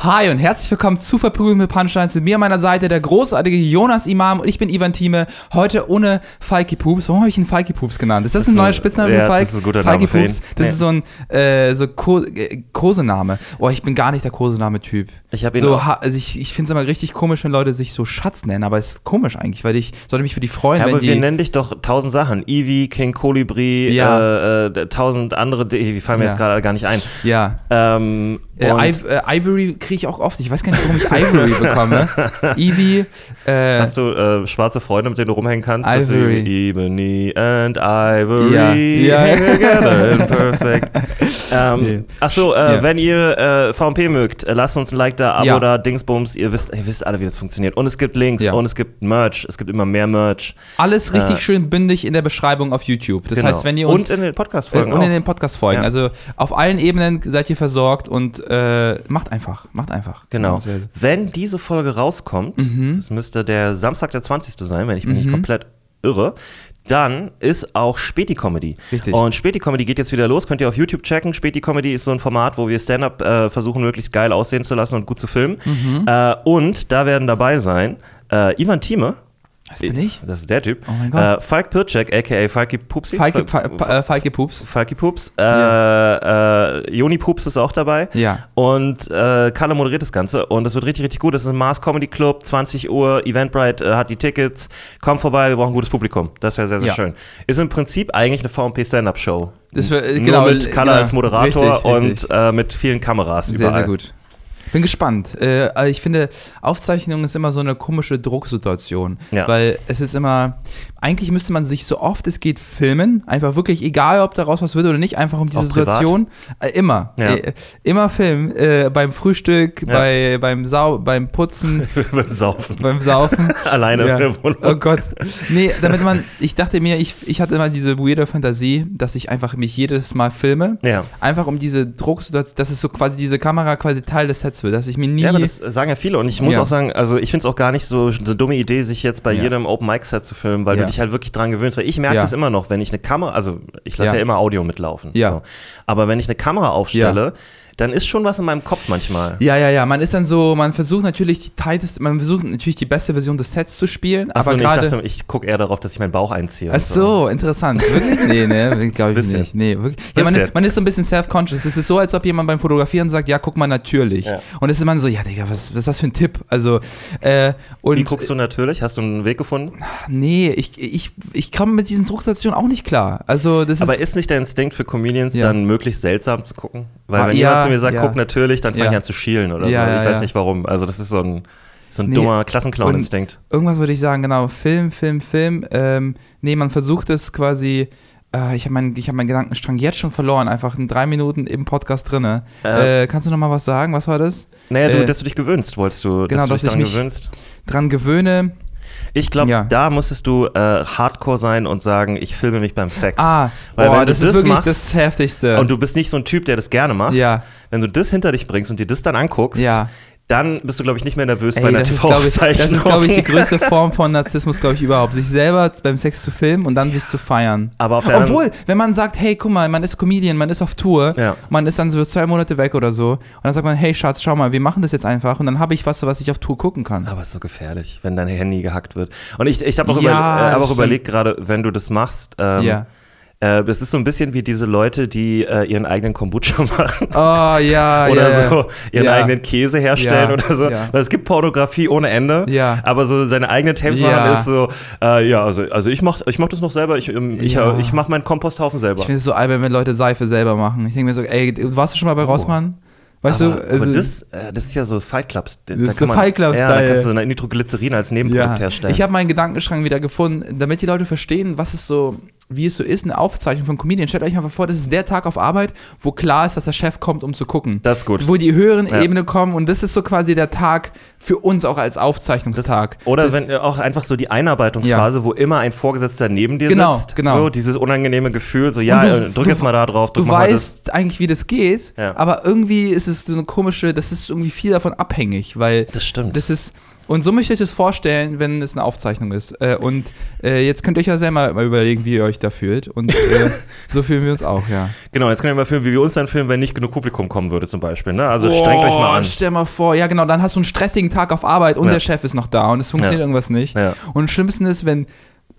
Hi und herzlich willkommen zu Verprügeln mit Punchlines. Mit mir an meiner Seite der großartige Jonas Imam und ich bin Ivan Thieme. Heute ohne Falki Poops. Warum habe ich ihn Falki Poops genannt? Ist das ein neuer Spitzname ja, für Falk? das ist ein guter Falki Name für ihn. Poops. Das Nee. ist so ein äh, so Ko äh, Kosename. Oh, ich bin gar nicht der Kosename-Typ. Ich hab ihn so, auch- also ich, ich finde es immer richtig komisch, wenn Leute sich so Schatz nennen, aber es ist komisch eigentlich, weil ich sollte mich für die freuen, Ja, wenn aber die. wir nennen dich doch tausend Sachen. Eevee, King Kolibri, Ja. äh, äh, tausend andere, die fallen mir Ja. jetzt gerade gar nicht ein. ja. Ähm, Äh, Iv äh, Ivory kriege ich auch oft. Ich weiß gar nicht, warum ich Ivory bekomme. Eevee. Äh, hast du äh, schwarze Freunde, mit denen du rumhängen kannst? Ivory. Ebony and Ivory Ja. Ja. together in perfect. ähm, Nee. Achso, wenn ihr VMP mögt, lasst uns ein Like da, Abo Ja. da, Dingsbums. Ihr wisst, ihr wisst alle, wie das funktioniert. Und es gibt Links Ja. und es gibt Merch. Es gibt immer mehr Merch. alles richtig Äh, schön bündig in der Beschreibung auf YouTube. Das Genau. heißt, wenn ihr uns und in den Äh, Podcast-Folgen und in auch. den Podcast-Folgen. Ja. Also auf allen Ebenen seid ihr versorgt und äh, macht einfach. Macht einfach. Genau. Wenn diese Folge rauskommt, Mhm. das müsste der Samstag der 20. sein, wenn ich mich nicht komplett irre, dann ist auch Späti-Comedy. Richtig. Und Späti-Comedy geht jetzt wieder los, könnt ihr auf YouTube checken. Späti-Comedy ist so ein Format, wo wir Stand-Up äh, versuchen, möglichst geil aussehen zu lassen und gut zu filmen. Mhm. Äh, und da werden dabei sein äh, Ivan Thieme, Was bin ich? das ist der Typ, Oh mein Gott. äh, Falk Pircek, a.k.a. Falki Pupsi. Falke, Fal- Fa- äh, Falke Pups. Falki Pups. Äh, Ja. äh, Joni Pups ist auch dabei. Ja. Und äh, Kalle moderiert das Ganze. Und das wird richtig, richtig gut. Das ist ein Mars Comedy Club, 20 Uhr. Eventbrite äh, hat die Tickets. Kommt vorbei, wir brauchen ein gutes Publikum. Das wäre sehr, sehr Ja. schön. Ist im Prinzip eigentlich eine VMP Stand-Up-Show. Das wär, äh, Nur genau, mit Kalle genau. als Moderator Richtig, und richtig. äh, mit vielen Kameras Sehr, überall. sehr gut. Bin gespannt. Äh, ich finde, Aufzeichnung ist immer so eine komische Drucksituation. Ja. Weil es ist immer, eigentlich müsste man sich so oft es geht filmen. Einfach wirklich, egal ob daraus was wird oder nicht, einfach um diese Auch? Situation. Äh, immer. Ja. Äh, immer filmen. Äh, beim Frühstück, Ja. bei, beim, Sau beim Putzen, Beim Saufen. beim Saufen. Alleine Ja. in der Wohnung. Oh Gott. Nee, damit man, ich dachte mir, ich, ich hatte immer diese weirde Fantasie, dass ich einfach mich jedes Mal filme. Einfach um diese Drucksituation, dass es so quasi diese Kamera quasi Teil des Sets wird, dass ich mir nie. Ja, aber das sagen ja viele. Und ich muss Ja. auch sagen, also ich finde es auch gar nicht so eine dumme Idee, sich jetzt bei Ja. jedem Open-Mic-Set zu filmen, weil du dich halt wirklich dran gewöhnst. Weil ich merke das immer noch, wenn ich eine Kamera, also ich lasse Ja. ja. immer Audio mitlaufen. Ja. So. Aber wenn ich eine Kamera aufstelle, dann ist schon was in meinem Kopf manchmal. ja, ja, ja. Man ist dann so, man versucht natürlich die tighteste, man versucht natürlich die beste Version des Sets zu spielen, Achso, aber nee, ich gerade. dachte, ich gucke eher darauf, dass ich meinen Bauch einziehe. Ach so, interessant. Wirklich? Nee, ne, glaube ich nicht. Nee, wirklich. Ja, man, man ist so ein bisschen self-conscious. Es ist so, als ob jemand beim Fotografieren sagt, ja, guck mal natürlich. Ja. Und es ist man so, ja, Digga, was, was ist das für ein Tipp? Also, äh, und Wie guckst du natürlich? Hast du einen Weg gefunden? Nee, ich, ich, ich komme mit diesen Drucksituationen auch nicht klar. Also, das Aber ist. ist nicht der Instinkt für Comedians, Ja. dann möglichst seltsam zu gucken? Weil Ah, wenn ja, jemand zu mir sagt, ja. guck natürlich, dann fange ich an zu schielen oder so. Ich weiß nicht warum. Also das ist so ein, so ein Nee. dummer Klassenclown-Instinkt. irgendwas würde ich sagen, genau. Film, Film, Film. Ähm, nee, man versucht es quasi. Äh, ich habe meinen hab meinen Gedankenstrang jetzt schon verloren, einfach in drei Minuten im Podcast drinne. Äh. Äh, kannst du noch mal was sagen? Was war das? Naja, du, Äh, dass du dich gewöhnst, wolltest du, genau, dass du dich ich daran mich- gewöhnst. Dran gewöhne. Ich glaube, Ja. da musstest du äh, hardcore sein und sagen, ich filme mich beim Sex. Ah, Weil boah, wenn du das, ist das wirklich machst das Heftigste. und du bist nicht so ein Typ, der das gerne macht, Ja. wenn du das hinter dich bringst und dir das dann anguckst, Ja. Dann bist du, glaube ich, nicht mehr nervös bei Ey, einer das ist, glaube ich, TV-Aufzeichnung. das ist, glaub ich, die größte Form von Narzissmus, glaube ich, überhaupt. Sich selber beim Sex zu filmen und dann sich zu feiern. Aber auf der Obwohl, wenn man sagt, hey, guck mal, man ist Comedian, man ist auf Tour, Ja. man ist dann so zwei Monate weg oder so, und dann sagt man, hey, Schatz, schau mal, wir machen das jetzt einfach und dann habe ich was, was ich auf Tour gucken kann. Aber es ist so gefährlich, wenn dein Handy gehackt wird. Und ich, ich habe auch, Ja, überle äh, hab auch überlegt, gerade wenn du das machst, ähm, Ja. Äh, das ist so ein bisschen wie diese Leute, die äh, ihren eigenen Kombucha machen. Oh, ja, oder ja. so ihren ja. eigenen Käse herstellen Ja, oder so. Weil es gibt Pornografie ohne Ende, Ja. aber so seine eigenen Tapes machen ist so, äh, ja, also, also ich mach, ich mach das noch selber, ich, ähm, ich, äh, ich mach meinen Komposthaufen selber. Ich finde es so albern, wenn Leute Seife selber machen. Ich denke mir so, ey, warst du schon mal bei Rossmann? Weißt Oh. aber, du? also- aber das, äh, das ist ja so Fight Clubs. Da ist so man- Fight Club Ja, da kannst du Nitroglycerin als Nebenprodukt Ja, herstellen. ich habe meinen Gedankenschrank wieder gefunden, damit die Leute verstehen, was ist so, wie es so ist, eine Aufzeichnung von Comedian. Stellt euch einfach vor, das ist der Tag auf Arbeit, wo klar ist, dass der Chef kommt, um zu gucken. Das ist gut. Wo die höheren Ja. Ebene kommen und das ist so quasi der Tag für uns auch als Aufzeichnungstag. Oder das, wenn auch einfach so die Einarbeitungsphase, wo immer ein Vorgesetzter neben dir Genau, sitzt. genau. So dieses unangenehme Gefühl, so ja, du- äh, drück du- jetzt mal da drauf, drück Du das. weißt eigentlich, wie das geht, Ja. aber irgendwie ist es so eine komische, das ist irgendwie viel davon abhängig, weil Das stimmt. das ist, und so möchte ich das vorstellen, wenn es eine Aufzeichnung ist. Äh, und äh, jetzt könnt ihr euch ja selber mal überlegen, wie ihr euch da fühlt. Und äh, so fühlen wir uns auch, ja. Genau, jetzt können wir mal filmen, wie wir uns dann filmen, wenn nicht genug Publikum kommen würde, zum Beispiel. Ne? Also strengt euch mal an. Stell mal vor, ja genau, dann hast du einen stressigen Tag auf Arbeit und Ja. der Chef ist noch da und es funktioniert Ja. irgendwas nicht. Ja. Und am schlimmsten ist, wenn,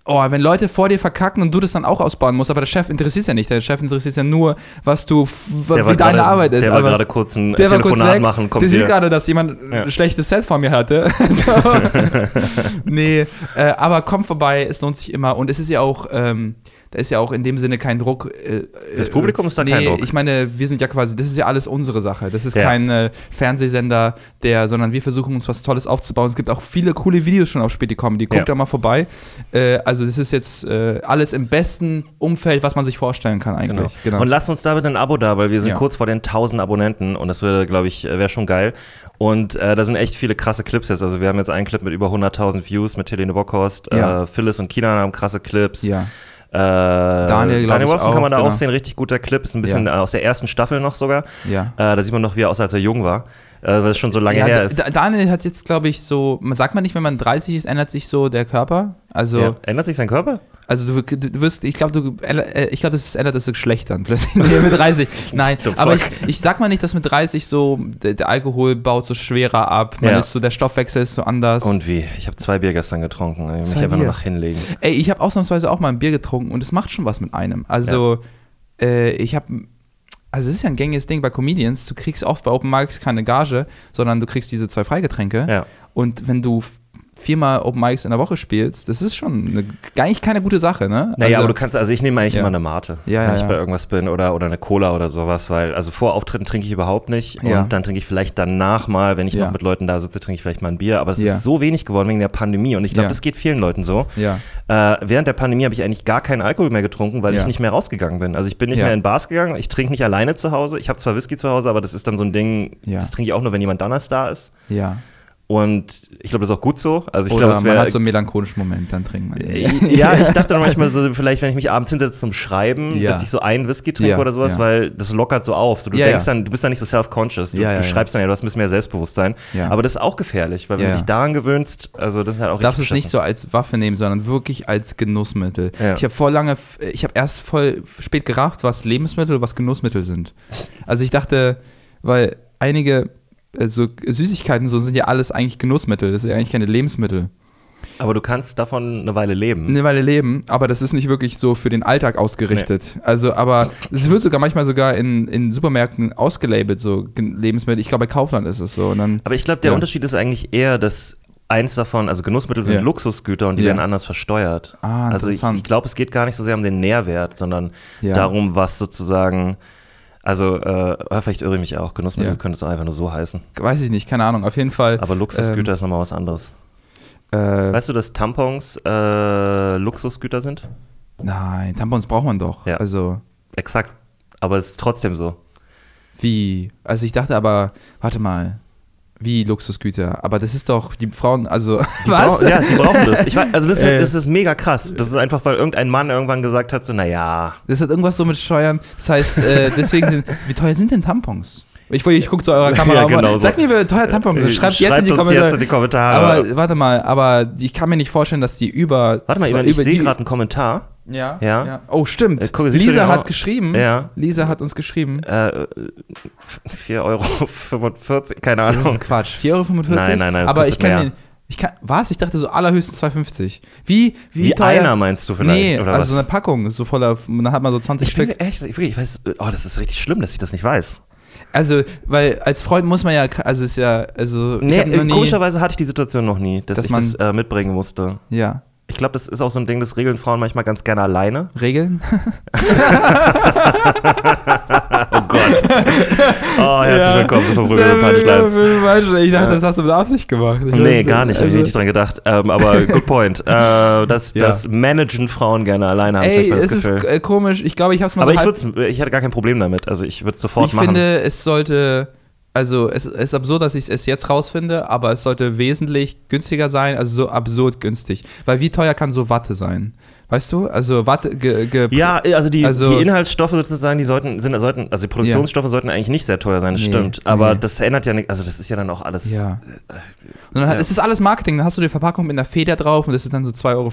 oh, wenn Leute vor dir verkacken und du das dann auch ausbauen musst, aber der Chef interessiert ja nicht. Der Chef interessiert ja nur, was du, wie deine Arbeit ist. Der war gerade kurz ein der kurz Telefonat weg. machen, kommt der sieht gerade, dass jemand Ja. ein schlechtes Set vor mir hatte. so. nee, äh, aber komm vorbei, es lohnt sich immer. Und es ist ja auch, ähm, da ist ja auch in dem Sinne kein Druck. Äh, Das äh, Publikum ist da nee, kein Druck. ich meine, wir sind ja quasi, das ist ja alles unsere Sache. Das ist Ja. kein äh, Fernsehsender, der, sondern wir versuchen uns was Tolles aufzubauen. Es gibt auch viele coole Videos schon auf Späti Comedy. Guckt Ja. da mal vorbei. Äh, also das ist jetzt äh, alles im besten Umfeld, was man sich vorstellen kann Genau. eigentlich. Genau. Und lasst uns da bitte ein Abo da, weil wir sind Ja. kurz vor den 1000 Abonnenten und das würde, glaube ich, wäre schon geil. Und äh, da sind echt viele krasse Clips jetzt. Also wir haben jetzt einen Clip mit über 100.000 Views mit Helene Bockhorst. Äh, Phyllis und Kina haben krasse Clips. ja. Äh, Daniel, Wilson auch, kann man da genau. auch sehen, richtig guter Clip. Ist ein bisschen Ja. aus der ersten Staffel noch sogar. Ja. Äh, da sieht man noch, wie er aussah, als er jung war. Äh, weil es schon so lange ja, her ist. Da- Daniel hat jetzt, glaube ich, so, man sagt man nicht, wenn man 30 ist, ändert sich so der Körper. Also. Ändert sich sein Körper? Also du, du wirst, ich glaube, du, äh, ich glaube, das ändert das Geschlecht dann plötzlich mit 30. Nein, aber ich, ich sag mal nicht, dass mit 30 so der, der Alkohol baut so schwerer ab. Man Ja. ist so, der Stoffwechsel ist so anders. Und wie? Ich habe zwei Bier gestern getrunken. Ich will mich einfach nur noch hinlegen. Ey, ich habe ausnahmsweise auch mal ein Bier getrunken und es macht schon was mit einem. Also, äh, ich habe, also es ist ja ein gängiges Ding bei Comedians, du kriegst oft bei Open Mics keine Gage, sondern du kriegst diese zwei Freigetränke. Ja. Und wenn du viermal Open Mics in der Woche spielst, das ist schon eine, eigentlich keine gute Sache, ne? Naja, also, aber du kannst, also ich nehme eigentlich Ja. immer eine Mate, Ja, wenn ja, ich bei irgendwas bin oder, oder eine Cola oder sowas, weil, also vor Auftritten trinke ich überhaupt nicht und dann trinke ich vielleicht danach mal, wenn ich noch mit Leuten da sitze, trinke ich vielleicht mal ein Bier, aber es ist so wenig geworden wegen der Pandemie und ich glaube, das geht vielen Leuten so. Äh, während der Pandemie habe ich eigentlich gar keinen Alkohol mehr getrunken, weil ich nicht mehr rausgegangen bin. Also ich bin nicht mehr in Bars gegangen, ich trinke nicht alleine zu Hause, ich habe zwar Whisky zu Hause, aber das ist dann so ein Ding, Ja. das trinke ich auch nur, wenn jemand anders da ist. Ja. Und ich glaube, das ist auch gut so. Also ich Oder glaube, es man wäre hat so einen melancholischen Moment, dann trinkt man. ja, ich dachte dann manchmal so, vielleicht, wenn ich mich abends hinsetze zum Schreiben, Ja. dass ich so einen Whisky trinke Ja, oder sowas, ja. weil das lockert so auf. So, du denkst dann, du bist dann nicht so self-conscious. Du, du schreibst dann ja, du hast ein bisschen mehr Selbstbewusstsein. Aber das ist auch gefährlich, weil wenn du dich daran gewöhnst, also das ist halt auch Du darfst es nicht so als Waffe nehmen, sondern wirklich als Genussmittel. Ich habe vor lange, ich habe erst voll spät gerafft, was Lebensmittel und was Genussmittel sind. Also ich dachte, weil einige äh, so Süßigkeiten so sind ja alles eigentlich Genussmittel, das sind ja eigentlich keine Lebensmittel. Aber du kannst davon eine Weile leben. Eine Weile leben, aber das ist nicht wirklich so für den Alltag ausgerichtet. Also, aber es wird sogar manchmal sogar in, in Supermärkten ausgelabelt, so Lebensmittel. Ich glaube, bei Kaufland ist es so. Und dann, Aber ich glaube, der Ja. Unterschied ist eigentlich eher, dass eins davon, also Genussmittel sind Ja. Luxusgüter und die Ja. werden anders versteuert. Ah, also ich, ich glaube, es geht gar nicht so sehr um den Nährwert, sondern darum, was sozusagen, also äh, vielleicht irre ich mich auch, Genussmittel Ja. könnte es auch einfach nur so heißen. weiß ich nicht, keine Ahnung. Auf jeden Fall. Aber Luxusgüter ist nochmal was anderes. Ähm, äh, Weißt du, dass Tampons äh, Luxusgüter sind? nein, Tampons braucht man doch. Ja. Also, Exakt. Aber es ist trotzdem so. wie? Also, ich dachte aber, warte mal. Wie Luxusgüter? Aber das ist doch, die Frauen, also, Die was? brauchen- Ja, die brauchen das. Ich weiß, also das ist, Äh. das ist mega krass. Das ist einfach, weil irgendein Mann irgendwann gesagt hat, so, naja, Das hat irgendwas so mit Steuern. Das heißt, äh, deswegen sind, wie teuer sind denn Tampons? Ich, ich gucke zu eurer Kamera. Ja, genau so. Sag mir, wie teuer Tampons sind. Schreibt, jetzt in die uns Kommentare. jetzt in die Kommentare. Aber warte mal, aber ich kann mir nicht vorstellen, dass die über. Warte mal, Ivan, ich über sehe gerade einen Kommentar. Ja, Ja. Oh, stimmt. Äh, guck, Lisa den hat geschrieben. Ja. Lisa hat uns geschrieben. Äh, 4,45 Euro, keine Das Ahnung. ist Quatsch. 4,45 Euro? Nein, nein, nein, das Aber ich kann mehr. mir. Ich kann, was? Ich dachte so allerhöchstens 2,50. Wie, wie, Wie teuer? einer meinst du vielleicht? Nee, oder also was? so eine Packung, so voller, dann hat man so 20 ich bin Stück. mir echt, wirklich, ich weiß, oh, das ist richtig schlimm, dass ich das nicht weiß. Also, weil als Freund muss man ja, also ist ja, also Nee, äh, komischerweise hatte ich die Situation noch nie, dass, Dass ich das äh, mitbringen musste. ja, Ich glaube, das ist auch so ein Ding, das regeln Frauen manchmal ganz gerne alleine. Regeln. Oh Gott. oh, herzlich willkommen so verprügelte Punchlines. Ich dachte, das hast du mit Absicht gemacht. Ich Nee, weiß gar nicht, habe ich Also- nicht dran gedacht. Ähm, aber good point. Äh, das, Ja. das managen Frauen gerne alleine, habe ich das es ist Gefühl. äh, komisch. Ich glaube, ich habe es mal aber so ich, ich hätte gar kein Problem damit. Also ich würde es sofort Ich machen. finde, es sollte, also es ist absurd, dass ich es jetzt rausfinde, aber es sollte wesentlich günstiger sein, also so absurd günstig. Weil wie teuer kann so Watte sein? Weißt du? Also Watte, ge, ge, ja, also die, Also- die Inhaltsstoffe sozusagen, die sollten, sind, sollten, also die Produktionsstoffe sollten eigentlich nicht sehr teuer sein, das Nee, stimmt. Aber nee. das ändert ja nicht, also das ist ja dann auch alles. Ja. Und dann, Ja. Es ist alles Marketing, dann hast du die Verpackung mit einer Feder drauf und das ist dann so 2,50 Euro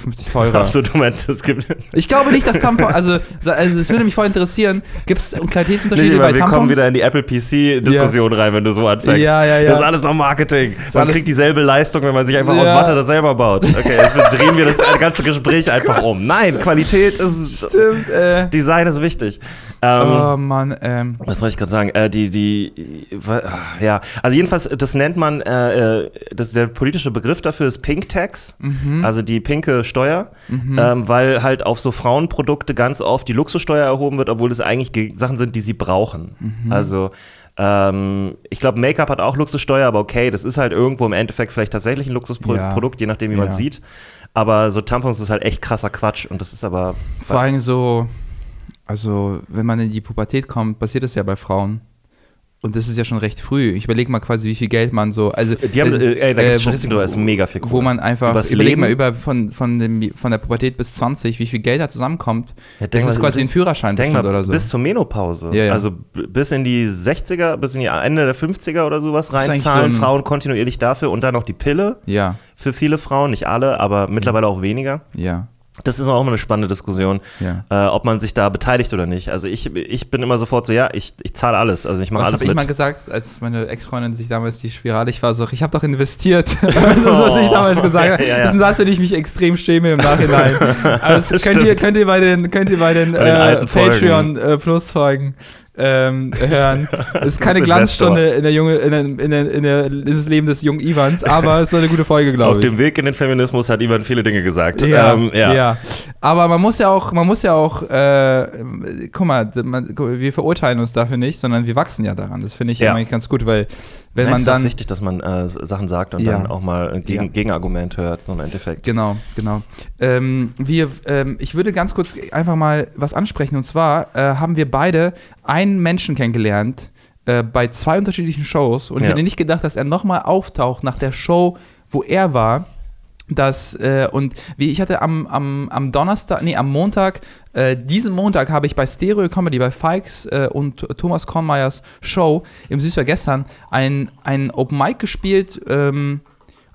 teurer. Achso, du meinst, es gibt. Ich glaube nicht, dass Tampon, also, so- also es würde mich voll interessieren, gibt es Qualitätsunterschiede Nee, bei wir Tampons? kommen wieder in die Apple PC-Diskussion rein, wenn du so anfängst. Ja, ja, ja. Das ist alles noch Marketing. Man alles- kriegt dieselbe Leistung, wenn man sich einfach aus Ja. Watte das selber baut. Okay, jetzt drehen wir das ganze Gespräch einfach um. Nein, Qualität ist. Stimmt, äh, Design ist wichtig. Ähm, oh Mann, ähm, Was wollte ich gerade sagen? Äh, die, die, ja, also jedenfalls, das nennt man, äh, äh, das, der politische Begriff dafür ist Pink Tax, Mhm. also die pinke Steuer, ähm, weil halt auf so Frauenprodukte ganz oft die Luxussteuer erhoben wird, obwohl es eigentlich ge- Sachen sind, die sie brauchen. Mhm. Also, ähm, ich glaube, Make-up hat auch Luxussteuer, aber okay, das ist halt irgendwo im Endeffekt vielleicht tatsächlich ein Luxusprodukt, Ja. je nachdem, wie man Ja. es sieht. Aber so Tampons ist halt echt krasser Quatsch und das ist aber. Vor allem so, also wenn man in die Pubertät kommt, passiert das ja bei Frauen. Und das ist ja schon recht früh. Ich überlege mal quasi, wie viel Geld man so. Also, Die haben, also, äh, ey, da gibt's wo- Statistiken drüber, ist mega viel Wo Kohle. man einfach, Übers überleg mal, über von, von, dem, von der Pubertät bis 20, wie viel Geld da zusammenkommt. Ja, das ist mal, quasi ein Führerschein Denk mal, oder so. bis zur Menopause. Ja, ja. Also bis in die 60er, bis in die Ende der 50er oder sowas ist reinzahlen so Frauen kontinuierlich dafür und dann noch die Pille ja, für viele Frauen, nicht alle, aber mittlerweile auch weniger. ja, Das ist auch immer eine spannende Diskussion, ja. äh, ob man sich da beteiligt oder nicht. Also ich, ich bin immer sofort so, ja, ich, ich zahle alles, also ich mache alles habe ich mal gesagt, als meine Ex-Freundin sich damals die Spirale, ich war so, ich habe doch investiert. das ist, was ich damals gesagt habe. Ja, ja. Das ist ein Satz, für den ich mich extrem schäme im Nachhinein. Aber das könnt ihr, könnt ihr bei den, könnt ihr bei den, Bei den äh. Patreon äh, Plus Folgen ähm, hören. Es ist keine. Glanzstunde in der Junge, in, der, in, der, in, der, in das Leben des jungen Ivans, aber es war eine gute Folge, Auf glaube ich. dem Weg in den Feminismus hat Ivan viele Dinge gesagt. Ja, Ähm, ja. Aber man muss ja auch, man muss ja auch, äh, guck mal, man, wir verurteilen uns dafür nicht, sondern wir wachsen ja daran. Das finde ich Ja. eigentlich ganz gut, weil wenn Nein, man ist dann wichtig, dass man äh, Sachen sagt und Ja. dann auch mal ein Gegen Ja. Gegenargument hört, so im Endeffekt. Genau, genau. Ähm, wir, ähm, ich würde ganz kurz einfach mal was ansprechen. Und zwar äh, haben wir beide einen Menschen kennengelernt äh, bei zwei unterschiedlichen Shows. Und ich Ja. hätte nicht gedacht, dass er nochmal auftaucht nach der Show, wo er war. Das, äh, und wie ich hatte am, am, am Donnerstag, nee, am Montag, äh, diesen Montag habe ich bei Stereo Comedy, bei Fikes äh, und Thomas Kornmeyers Show im Süßwer gestern ein, ein Open Mic gespielt. Ähm,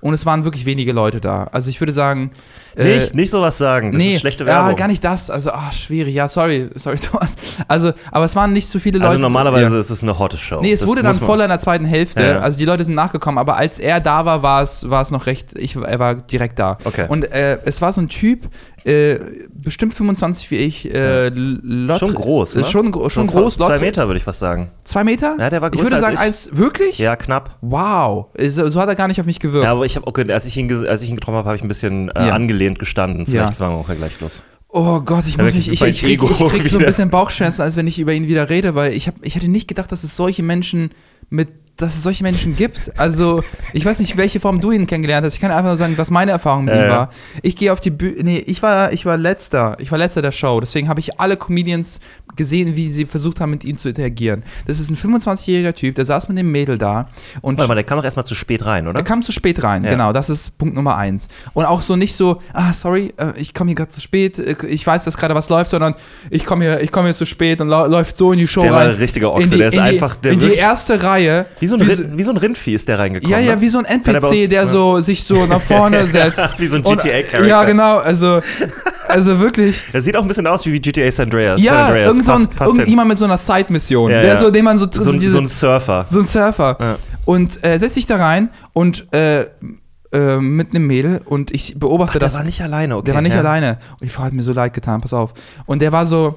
und es waren wirklich wenige Leute da. Also ich würde sagen. äh, Nicht, nicht sowas sagen, das nee, ist schlechte Werbung. Ja, gar nicht das. Also, ah, schwierig. Ja, sorry, sorry, Thomas. Also, aber es waren nicht so viele Leute. Also normalerweise Ja. ist es eine hotte Show. Nee, es Das wurde dann voller in der zweiten Hälfte. Ja. Also die Leute sind nachgekommen, aber als er da war, war es, war es noch recht, ich, er war direkt da. Okay. Und äh, es war so ein Typ, äh, bestimmt 25 wie ich, äh, Lot, Schon groß, ne? äh, Schon, schon So groß, Zwei Lot- Meter würde ich fast sagen. Zwei Meter? Ja, der war Ich größer würde als sagen, ich. eins, wirklich? Ja, knapp. Wow. So, so hat er gar nicht auf mich gewirkt. Ja, aber ich habe okay, als ich ihn als ich ihn getroffen habe, habe ich ein bisschen äh, Ja. angelehnt gestanden. Vielleicht Ja. fangen wir auch ja gleich los. Oh Gott, ich muss mich, ich, ich, Ego ich krieg so ein bisschen Bauchschmerzen, als wenn ich über ihn wieder rede, weil ich, hab, ich hätte nicht gedacht, dass es solche Menschen mit, dass es solche Menschen gibt. Also, ich weiß nicht, welche Form du ihn kennengelernt hast. Ich kann einfach nur sagen, was meine Erfahrung mit Ja, ihm war. Ich gehe auf die Bühne, nee, ich war, ich war letzter, ich war letzter der Show, deswegen habe ich alle Comedians gesehen, wie sie versucht haben, mit ihm zu interagieren. Das ist ein 25-jähriger Typ, der saß mit dem Mädel da und Warte mal, der kam doch erstmal zu spät rein, oder? er kam zu spät rein, Ja. genau, das ist Punkt Nummer eins. Und auch so nicht so, ah, sorry, äh, ich komme hier gerade zu spät, äh, ich weiß, dass gerade was läuft, sondern ich komme hier, ich komme hier zu spät und läuft so in die Show Der war rein. ein richtiger Ochse, die, der ist die, einfach- der in die erste Reihe. Wie so ein, wie Rind, wie so ein Rindvieh ist der reingekommen. ja, ja, ne? wie so ein NPC, uns- der ja. so sich so nach vorne setzt. Wie so ein GTA-Charakter. Ja, genau, also, also wirklich. Der sieht auch ein bisschen aus wie GTA San Andreas. San Ja, Andreas. irgend so ein, Passt- passt hin. irgendjemand mit so einer Side-Mission, Ja, der ja. so, den man so, so, ein, diese- so ein Surfer. so ein Surfer. Ja. Und äh, setzt sich da rein und äh, äh, mit einem Mädel und ich beobachte Ach, der das. war nicht alleine, okay. Der war nicht ja. alleine. Und die Frau hat mir so leid getan, pass auf. Und der war so,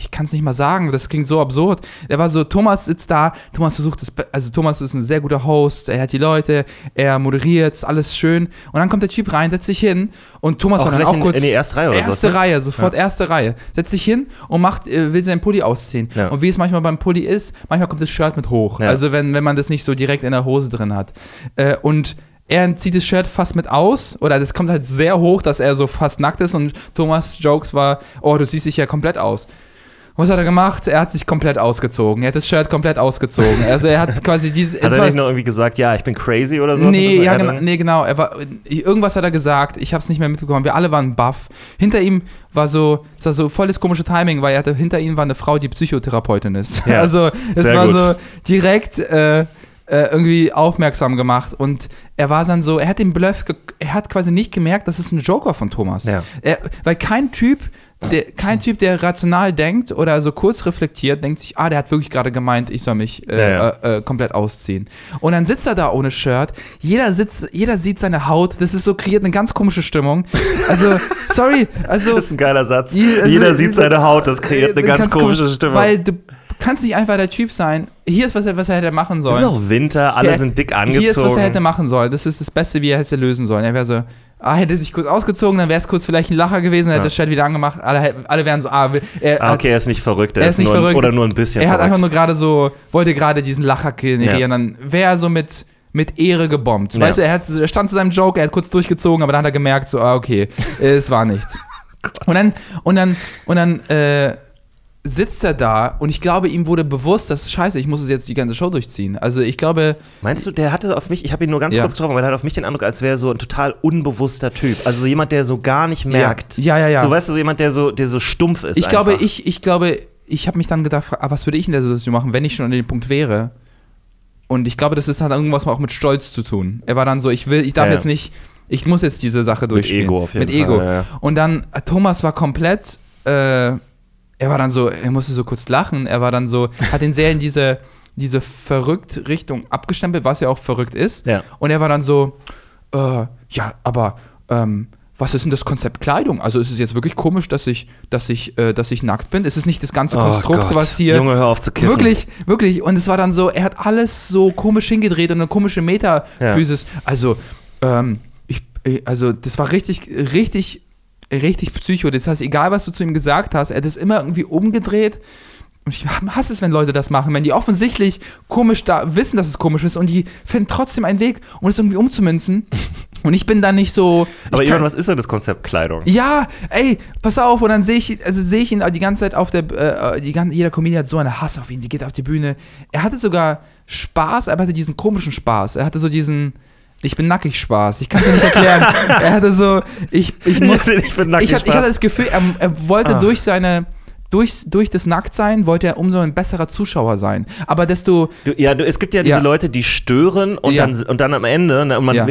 ich kann es nicht mal sagen, das klingt so absurd. Er war so, Thomas sitzt da, Thomas versucht es, also Thomas ist ein sehr guter Host, er hat die Leute, er moderiert, ist alles schön. Und dann kommt der Typ rein, setzt sich hin und Thomas Auch war dann auch in- kurz. in die erste Reihe oder Erste sowas, ne? Reihe, sofort erste Reihe. Setzt sich hin und macht, äh, will seinen Pulli ausziehen. Ja. Und wie es manchmal beim Pulli ist, manchmal kommt das Shirt mit hoch. Ja. Also wenn, wenn man das nicht so direkt in der Hose drin hat. Äh, und er zieht das Shirt fast mit aus, oder das kommt halt sehr hoch, dass er so fast nackt ist und Thomas Jokes war, oh, du siehst dich ja komplett aus. Was hat er gemacht? Er hat sich komplett ausgezogen. Er hat das Shirt komplett ausgezogen. Also er hat quasi diese. Hat es er nicht noch irgendwie gesagt, ja, ich bin crazy oder so? Nee, ja, dann- nee, genau. Er war, irgendwas hat er gesagt. Ich habe es nicht mehr mitbekommen. Wir alle waren baff. Hinter ihm war so, das war so volles komische Timing, weil er hatte, hinter ihm war eine Frau, die Psychotherapeutin ist. Ja, also es war gut. so direkt äh, äh, irgendwie aufmerksam gemacht und er war dann so, er hat den Bluff, er hat quasi nicht gemerkt, das ist ein Joker von Thomas. Ja. Er, weil kein Typ, der, kein Typ, der rational denkt oder so kurz reflektiert, denkt sich, ah, der hat wirklich gerade gemeint, ich soll mich äh, Ja, ja. Äh, äh, komplett ausziehen. Und dann sitzt er da ohne Shirt. Jeder sitzt, jeder sieht seine Haut. Das ist so kreiert eine ganz komische Stimmung. Also, sorry, also Das ist ein geiler Satz. Also- Jeder sieht seine Haut, das kreiert eine äh, ganz, komische Stimmung. Weil du kannst nicht einfach der Typ sein. Hier ist was er, was er hätte machen es sollen. ist auch Winter, alle Ja, sind dick Hier ist, was er hätte angezogen. machen sollen. Das ist das Beste, wie er hätte lösen sollen. Er wäre so, ah, hätte sich kurz ausgezogen, dann wäre es kurz vielleicht ein Lacher gewesen, dann hätte Ja. das Shirt wieder angemacht. Alle, alle wären so, ah, er, Ah, okay, er ist nicht verrückt, er, Er ist, nicht nur ein- verrückt. oder nur ein bisschen er hat verrückt. einfach nur gerade so, wollte gerade diesen Lacher generieren, Ja. dann wäre er so mit, mit Ehre gebombt. Ja. Weißt du, er, hat, er stand zu seinem Joke, er hat kurz durchgezogen, aber dann hat er gemerkt, so, ah, okay, es war nichts. und dann, und dann, und dann, äh, sitzt er da und ich glaube, ihm wurde bewusst, dass scheiße, ich muss es jetzt die ganze Show durchziehen. Also ich glaube, Meinst du, der hatte auf mich, ich habe ihn nur ganz Ja. kurz getroffen, aber der hat auf mich den Eindruck, als wäre er so ein total unbewusster Typ. Also so jemand, der so gar nicht merkt. Ja, ja, ja. So weißt du, so jemand, der so, der so stumpf ist. ich glaube, einfach. ich, ich glaube, ich habe mich dann gedacht, ah, was würde ich in der Situation machen, wenn ich schon an dem Punkt wäre? Und ich glaube, das ist hat irgendwas auch mit Stolz zu tun. Er war dann so, ich will, ich darf Ja, ja. jetzt nicht, ich muss jetzt diese Sache durchspielen. Ego auf jeden Mit Ego. Fall, ja, ja. Und dann, Thomas war komplett, äh, er war dann so, er musste so kurz lachen, er war dann so, hat ihn sehr in diese, diese verrückt Richtung abgestempelt, was ja auch verrückt ist. Ja. Und er war dann so, äh, ja, aber ähm, was ist denn das Konzept Kleidung? Also ist es jetzt wirklich komisch, dass ich, dass ich, äh, dass ich nackt bin? Ist es nicht das ganze Oh Konstrukt, Gott. was hier. Junge, hör auf zu kiffen. Wirklich, wirklich. Und es war dann so, er hat alles so komisch hingedreht und eine komische Metaphysis. Also, ähm, ich, äh, also das war richtig, richtig, richtig psycho. Das heißt, egal was du zu ihm gesagt hast, er hat es immer irgendwie umgedreht. Und ich hasse es, wenn Leute das machen, wenn die offensichtlich komisch da wissen, dass es komisch ist und die finden trotzdem einen Weg, um es irgendwie umzumünzen. Und ich bin da nicht so. aber Ivan, was ist denn das Konzept Kleidung? ja, ey, pass auf, und dann sehe ich, also sehe ich ihn die ganze Zeit auf der, äh, die ganze, jeder Comedian hat so eine Hass auf ihn, die geht auf die Bühne. Er hatte sogar Spaß, aber er hatte diesen komischen Spaß. Er hatte so diesen, ich bin nackig Spaß. Ich kann es dir nicht erklären. er hatte so, ich, ich muss, Ich bin nackig ich, hatte, ich hatte das Gefühl, er, er wollte Ah. durch seine, durch, durch das Nacktsein, wollte er umso ein besserer Zuschauer sein. Aber desto, Du, ja, du, es gibt ja diese Ja. Leute, die stören und, Ja. dann, und dann am Ende, ne, und man Ja.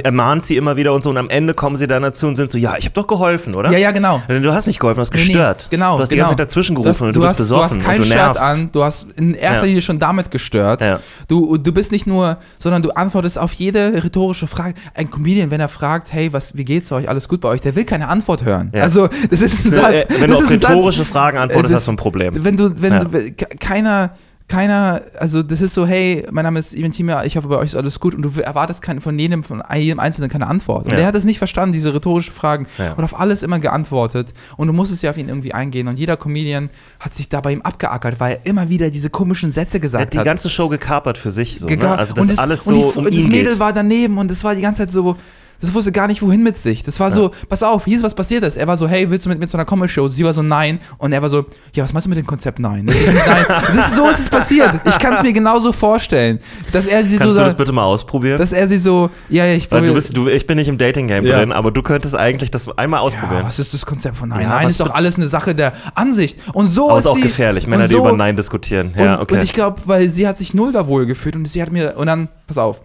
ja, ja, genau. Du hast nicht geholfen, du hast Nee, nee, gestört. genau. Du hast die genau. ganze Zeit dazwischen Du gerufen hast- und du, bist hast, besoffen Du hast kein und du Shirt nervst. an, du hast in erster Ja. Linie schon damit gestört. Ja. Du, du bist nicht nur, sondern du antwortest auf jede rhetorische Frage. Ein Comedian, wenn er fragt, hey, was, wie geht's euch, alles gut bei euch, der will keine Antwort hören. Ja. Also, das ist ein Satz. Wenn du das auf rhetorische Satz, Fragen antwortest, äh, hast du ein Problem. Wenn du, wenn Ja. du, ke- keiner, keiner, also das ist so, hey, mein Name ist Ivan Timia, ich hoffe, bei euch ist alles gut und du erwartest kein, von jedem, von jedem Einzelnen keine Antwort. Und Ja. der hat es nicht verstanden, diese rhetorischen Fragen Ja. und auf alles immer geantwortet und du musstest ja auf ihn irgendwie eingehen und jeder Comedian hat sich da bei ihm abgeackert, weil er immer wieder diese komischen Sätze Er gesagt hat die hat. ganze Show gekapert für sich. So, ne? Also das und das, alles und so die, um das ihn Mädel geht. war daneben und es war die ganze Zeit so, das wusste gar nicht, wohin mit sich. Das war so, pass auf, hier ist was passiert ist. Er war so, hey, willst du mit mir zu einer Comedy-Show? Sie war so, nein. Und er war so, ja, was meinst du mit dem Konzept? Nein. Das ist nicht nein. Das ist, so ist es passiert. Ich kann es mir genauso vorstellen. Dass er sie Kannst so, du das bitte mal ausprobieren? dass er sie so, ja, ja, ich Weil du bist, du, ich bin nicht im Dating-Game Ja. drin, aber du könntest eigentlich das einmal ja, ausprobieren. was ist das Konzept von Nein? Ja, nein, ist doch alles eine Sache der Ansicht. Und so aber ist ist auch sie, gefährlich, Männer, und die so, über Nein diskutieren. Ja, und, okay. und ich glaube, weil sie hat sich null da wohl gefühlt und sie hat mir, und dann, pass auf.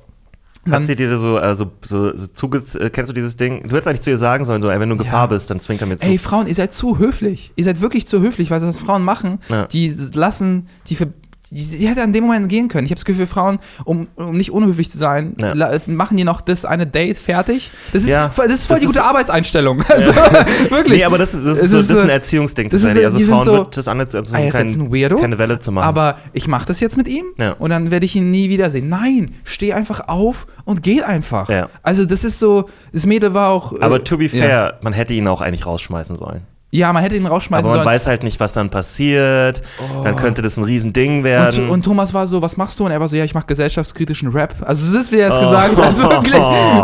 Hat sie dir so, äh, so, so, so zuge äh, kennst du dieses Ding? Du hättest eigentlich zu ihr sagen sollen, so, ey, wenn du in Gefahr Ja. bist, dann zwinker mir zu. Ey, Frauen, ihr seid zu höflich. Ihr seid wirklich zu höflich, weil das Frauen machen. Ja. Die lassen, die, ver- die hätte an dem Moment gehen können. Ich habe das Gefühl, Frauen, um, um nicht unhöflich zu sein, Ja. machen die noch das eine Date fertig. Das ist, Ja, voll- das ist voll das die ist- gute Arbeitseinstellung. Also, wirklich. Nee, aber das ist, das ist, so, das ist ein Erziehungsding das ist tatsächlich. so- Also Frauen so, wird das anders, also Ah, er ist jetzt ein Weirdo, keine Welle zu machen. Aber ich mache das jetzt mit ihm Ja. und dann werde ich ihn nie wiedersehen. Nein, steh einfach auf und geh einfach. Ja. Also das ist so, das Mädel war auch. äh, aber to be ja. fair, man hätte ihn auch eigentlich rausschmeißen sollen. Ja, man hätte ihn rausschmeißen Aber man sollen. weiß halt nicht, was dann passiert. Dann könnte das ein Riesending werden. Und, und Thomas war so, was machst du? Und er war so, ja, ich mache gesellschaftskritischen Rap. Also das ist, wie er es Oh. gesagt hat, wirklich,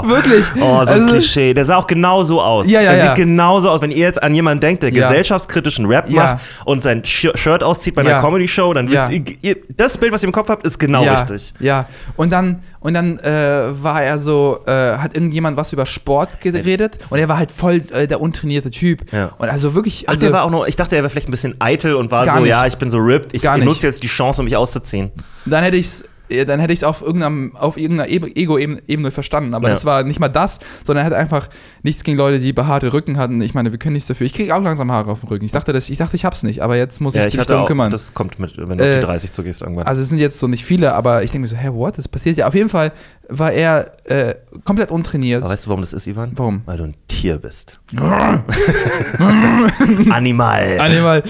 wirklich. Oh, so ein also, Klischee. Der sah auch genau so aus. Ja, ja, der ja. sieht genauso aus. Wenn ihr jetzt an jemanden denkt, der Ja. gesellschaftskritischen Rap Ja. macht und sein Sh Shirt auszieht bei einer. Comedy-Show, dann wisst ihr, das Bild, was ihr im Kopf habt, ist genau richtig. Ja, und dann, und dann äh, war er so, äh, hat irgendjemand was über Sport geredet und er war halt voll äh, der untrainierte Typ. Ja. Und also wirklich, Ach, also, der war auch noch, ich dachte, er wäre vielleicht ein bisschen eitel und war so, nicht. ja, ich bin so ripped, ich nicht. nutze jetzt die Chance, um mich auszuziehen. dann hätte ich's äh, dann hätte ich es auf auf irgendeiner Eb- Ego-Ebene verstanden. Aber Ja. das war nicht mal das, sondern er hat einfach nichts gegen Leute, die behaarte Rücken hatten. Ich meine, wir können nichts dafür. Ich kriege auch langsam Haare auf dem Rücken. Ich dachte, das, ich dachte, ich hab's nicht, aber jetzt muss Ja, ich ich mich darum kümmern. das kommt mit, wenn du Äh, auf die 30 zugehst irgendwann. Also es sind jetzt so nicht viele, aber ich denke mir so, hä, what? Das passiert ja. Auf jeden Fall war er äh, komplett untrainiert. Aber weißt du, warum das ist, Ivan? Warum? Weil du ein Tier bist. Animal. Animal.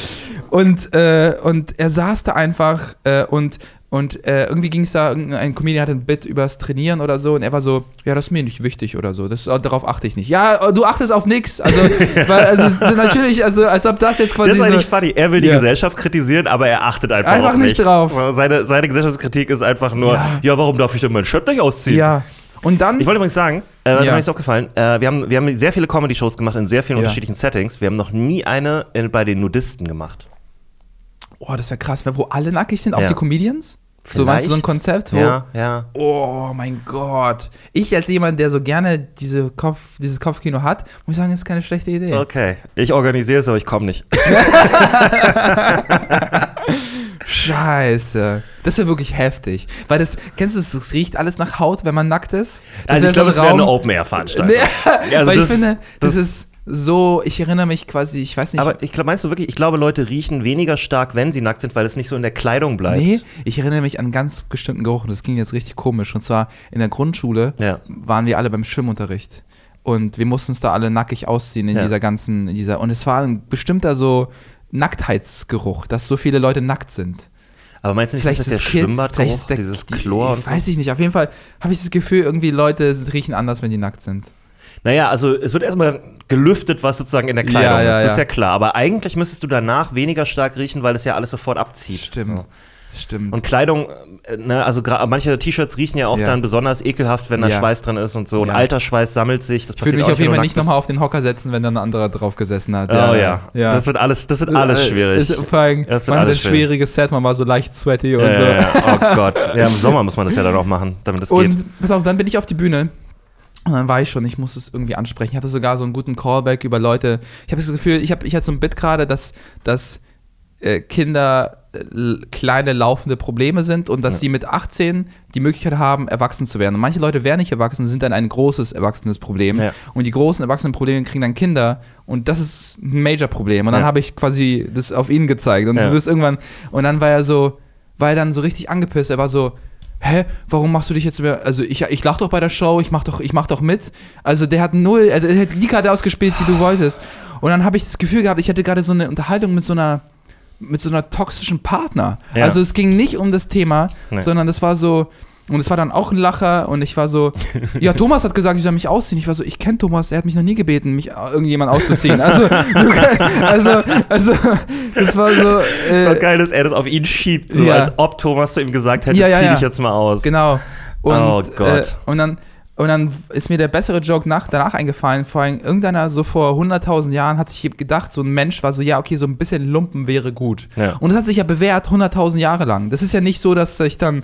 Und, äh, und er saß da einfach äh, und, und äh, irgendwie ging es da, ein Comedian hatte ein Bit übers Trainieren oder so und er war so, ja, das ist mir nicht wichtig oder so, das, darauf achte ich nicht. Ja, du achtest auf nichts. Also, weil, also natürlich, also als ob das jetzt quasi Das ist eigentlich so, funny. Er will die Ja. Gesellschaft kritisieren, aber er achtet einfach, Einfach auf nicht nichts. drauf. Seine, seine Gesellschaftskritik ist einfach nur, ja. Ja. warum darf ich denn mein Shirt nicht ausziehen? Ja. Und dann, Ich wollte übrigens sagen, äh. Ja. mir ist aufgefallen, äh, wir, haben, wir haben sehr viele Comedy-Shows gemacht in sehr vielen Ja. unterschiedlichen Settings. Wir haben noch nie eine in, bei den Nudisten gemacht. Oh, das wäre krass, wo alle nackig sind, auch Ja. die Comedians? So meinst du so ein Vielleicht. Konzept, wo, Ja, ja. Oh mein Gott. Ich als jemand, der so gerne diese Kopf, dieses Kopfkino hat, muss sagen, ist keine schlechte Idee. Okay. Ich organisiere es, aber ich komme nicht. Scheiße. Das wäre wirklich heftig. Weil das, kennst du das, riecht alles nach Haut, wenn man nackt ist? Das Also ich glaube, so es wäre eine Open-Air-Veranstaltung. Nee, also weil das- ich finde, das, das- ist so, ich erinnere mich quasi, ich weiß nicht. Aber ich glaube, meinst du wirklich, ich glaube, Leute riechen weniger stark, wenn sie nackt sind, weil es nicht so in der Kleidung bleibt. Nee, ich erinnere mich an einen ganz bestimmten Geruch und das ging jetzt richtig komisch. Und zwar in der Grundschule Ja. waren wir alle beim Schwimmunterricht. Und wir mussten uns da alle nackig ausziehen in Ja. dieser ganzen, in dieser. Und es war ein bestimmter so Nacktheitsgeruch, dass so viele Leute nackt sind. Aber meinst du nicht, Vielleicht dass ist das das der Schwimmbadgeruch, dieses Chlor und so? Weiß ich nicht. Auf jeden Fall habe ich das Gefühl, irgendwie Leute riechen anders, wenn die nackt sind. Naja, also es wird erstmal gelüftet, was sozusagen in der Kleidung Ja, ja, ist. Das ist ja. klar. Aber eigentlich müsstest du danach weniger stark riechen, weil es ja alles sofort abzieht. Stimmt. So. Stimmt. Und Kleidung, äh, ne, also manche T-Shirts riechen ja auch Ja. dann besonders ekelhaft, wenn da Ja. Schweiß drin ist und so. Und Ja. alter Schweiß sammelt sich. Das ich würde mich auch auf jeden Fall nicht nochmal auf den Hocker setzen, wenn dann ein anderer drauf gesessen hat. Oh ja. ja. Das wird alles, das wird alles Äh, schwierig. Ist, vor allem, Das wird man hat ein alles schwierig. schwieriges Set, man war so leicht sweaty und so. ja. Oh Gott. Ja, im Sommer muss man das ja dann auch machen, damit es Und geht. pass auf, dann bin ich auf die Bühne. Und dann war ich schon, ich muss es irgendwie ansprechen. Ich hatte sogar so einen guten Callback über Leute. Ich habe das Gefühl, ich, hab, ich hatte so ein Bit gerade, dass, dass äh, Kinder äh, kleine laufende Probleme sind und dass Ja. sie mit 18 die Möglichkeit haben, erwachsen zu werden. Und manche Leute werden nicht erwachsen, sind dann ein großes erwachsenes Problem. Ja. Und die großen erwachsenen Probleme kriegen dann Kinder. Und das ist ein Major-Problem. Und dann Ja. habe ich quasi das auf ihn gezeigt. Und du bist irgendwann, und dann war er so, war er dann so richtig angepisst. Er war so, hä, warum machst du dich jetzt über, also ich, ich lach doch bei der Show, ich mach doch, ich mach doch mit. Also der hat null, er, er hat die Karte ausgespielt, die du wolltest. Und dann habe ich das Gefühl gehabt, ich hatte gerade so eine Unterhaltung mit so einer, mit so einer toxischen Partner. Ja. Also es ging nicht um das Thema, Nee. sondern das war so, und es war dann auch ein Lacher und ich war so, ja, Thomas hat gesagt, ich soll mich ausziehen. Ich war so, ich kenne Thomas, er hat mich noch nie gebeten, mich äh, irgendjemand auszuziehen. Also, also, also, das war so. Äh, so geil, dass er das auf ihn schiebt, so ja. als ob Thomas zu ihm gesagt hätte, Ja, ja, zieh dich jetzt mal aus. Genau. Und, Oh Gott. Äh, und, dann, und dann ist mir der bessere Joke nach, danach eingefallen. Vor allem irgendeiner so vor 100.000 Jahren hat sich gedacht, so ein Mensch war so, ja, okay, so ein bisschen Lumpen wäre gut. Ja. Und das hat sich ja bewährt 100.000 Jahre lang. Das ist ja nicht so, dass ich dann,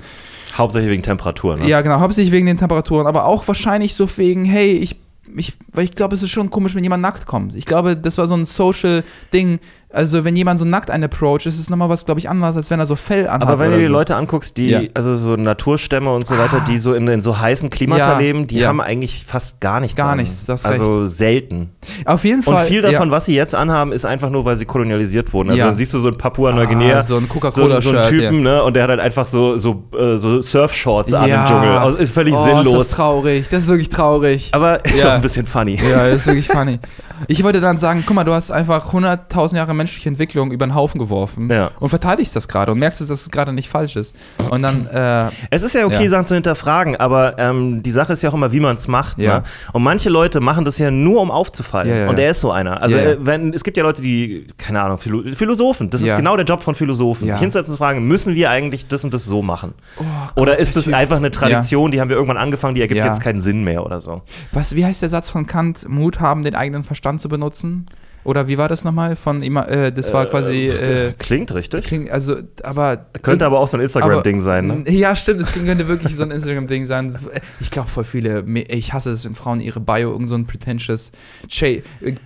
Hauptsächlich wegen Temperatur, ne? ja genau, hauptsächlich wegen den Temperaturen, aber auch wahrscheinlich so wegen, hey, ich, ich, weil ich glaube, es ist schon komisch, wenn jemand nackt kommt. Ich glaube, das war so ein Social-Ding, Also, wenn jemand so nackt einen approach, ist es nochmal was, glaube ich, anderes, als wenn er so Fell anhat. Aber wenn du die so. Leute anguckst, die, Ja. also so Naturstämme und so weiter, Ah. die so in, in so heißen Klimata Ja, leben, die ja. haben eigentlich fast gar nichts Gar an. nichts, das ist Also selten. Auf jeden Und Fall. viel davon, was sie jetzt anhaben, ist einfach nur, weil sie kolonialisiert wurden. Also dann siehst du so ein Papua-Neuguinea, Ah, so ein so, Coca-Cola-Shirt, so einen Typen, ne? Und der hat halt einfach so, so, äh, so Surfshorts an im Dschungel. Also ist völlig oh, sinnlos. Ist das traurig. Das ist wirklich traurig. aber ist auch ein bisschen funny. Ja, das ist wirklich funny. Ich wollte dann sagen, guck mal, du hast einfach 100.000 Jahre menschliche Entwicklung über den Haufen geworfen Ja. und verteidigst das gerade und merkst, dass es gerade nicht falsch ist. Und dann, äh, Es ist ja okay, Ja. Sachen zu hinterfragen, aber ähm, die Sache ist ja auch immer, wie man es macht. Ja. Ne? Und manche Leute machen das ja nur, um aufzufallen. Und er ist so einer. Also äh, wenn es gibt ja Leute, die, keine Ahnung, Philo Philosophen. Das ist genau der Job von Philosophen. Sich hinsetzen und fragen, müssen wir eigentlich das und das so machen? oh Oder Gott, ist der es Typ. einfach eine Tradition, die haben wir irgendwann angefangen, die ergibt jetzt keinen Sinn mehr oder so? Was, wie heißt der Satz von Kant? Mut haben, den eigenen Verstand zu benutzen? Oder wie war das nochmal? Von immer, äh, das war quasi. Äh, Klingt richtig. kling, also, aber. Könnte aber auch so ein Instagram-Ding sein, ne? Ja, stimmt, es könnte wirklich so ein Instagram-Ding sein. Ich glaube, voll viele, ich hasse es, wenn Frauen ihre Bio irgend so ein pretentious, cha- äh,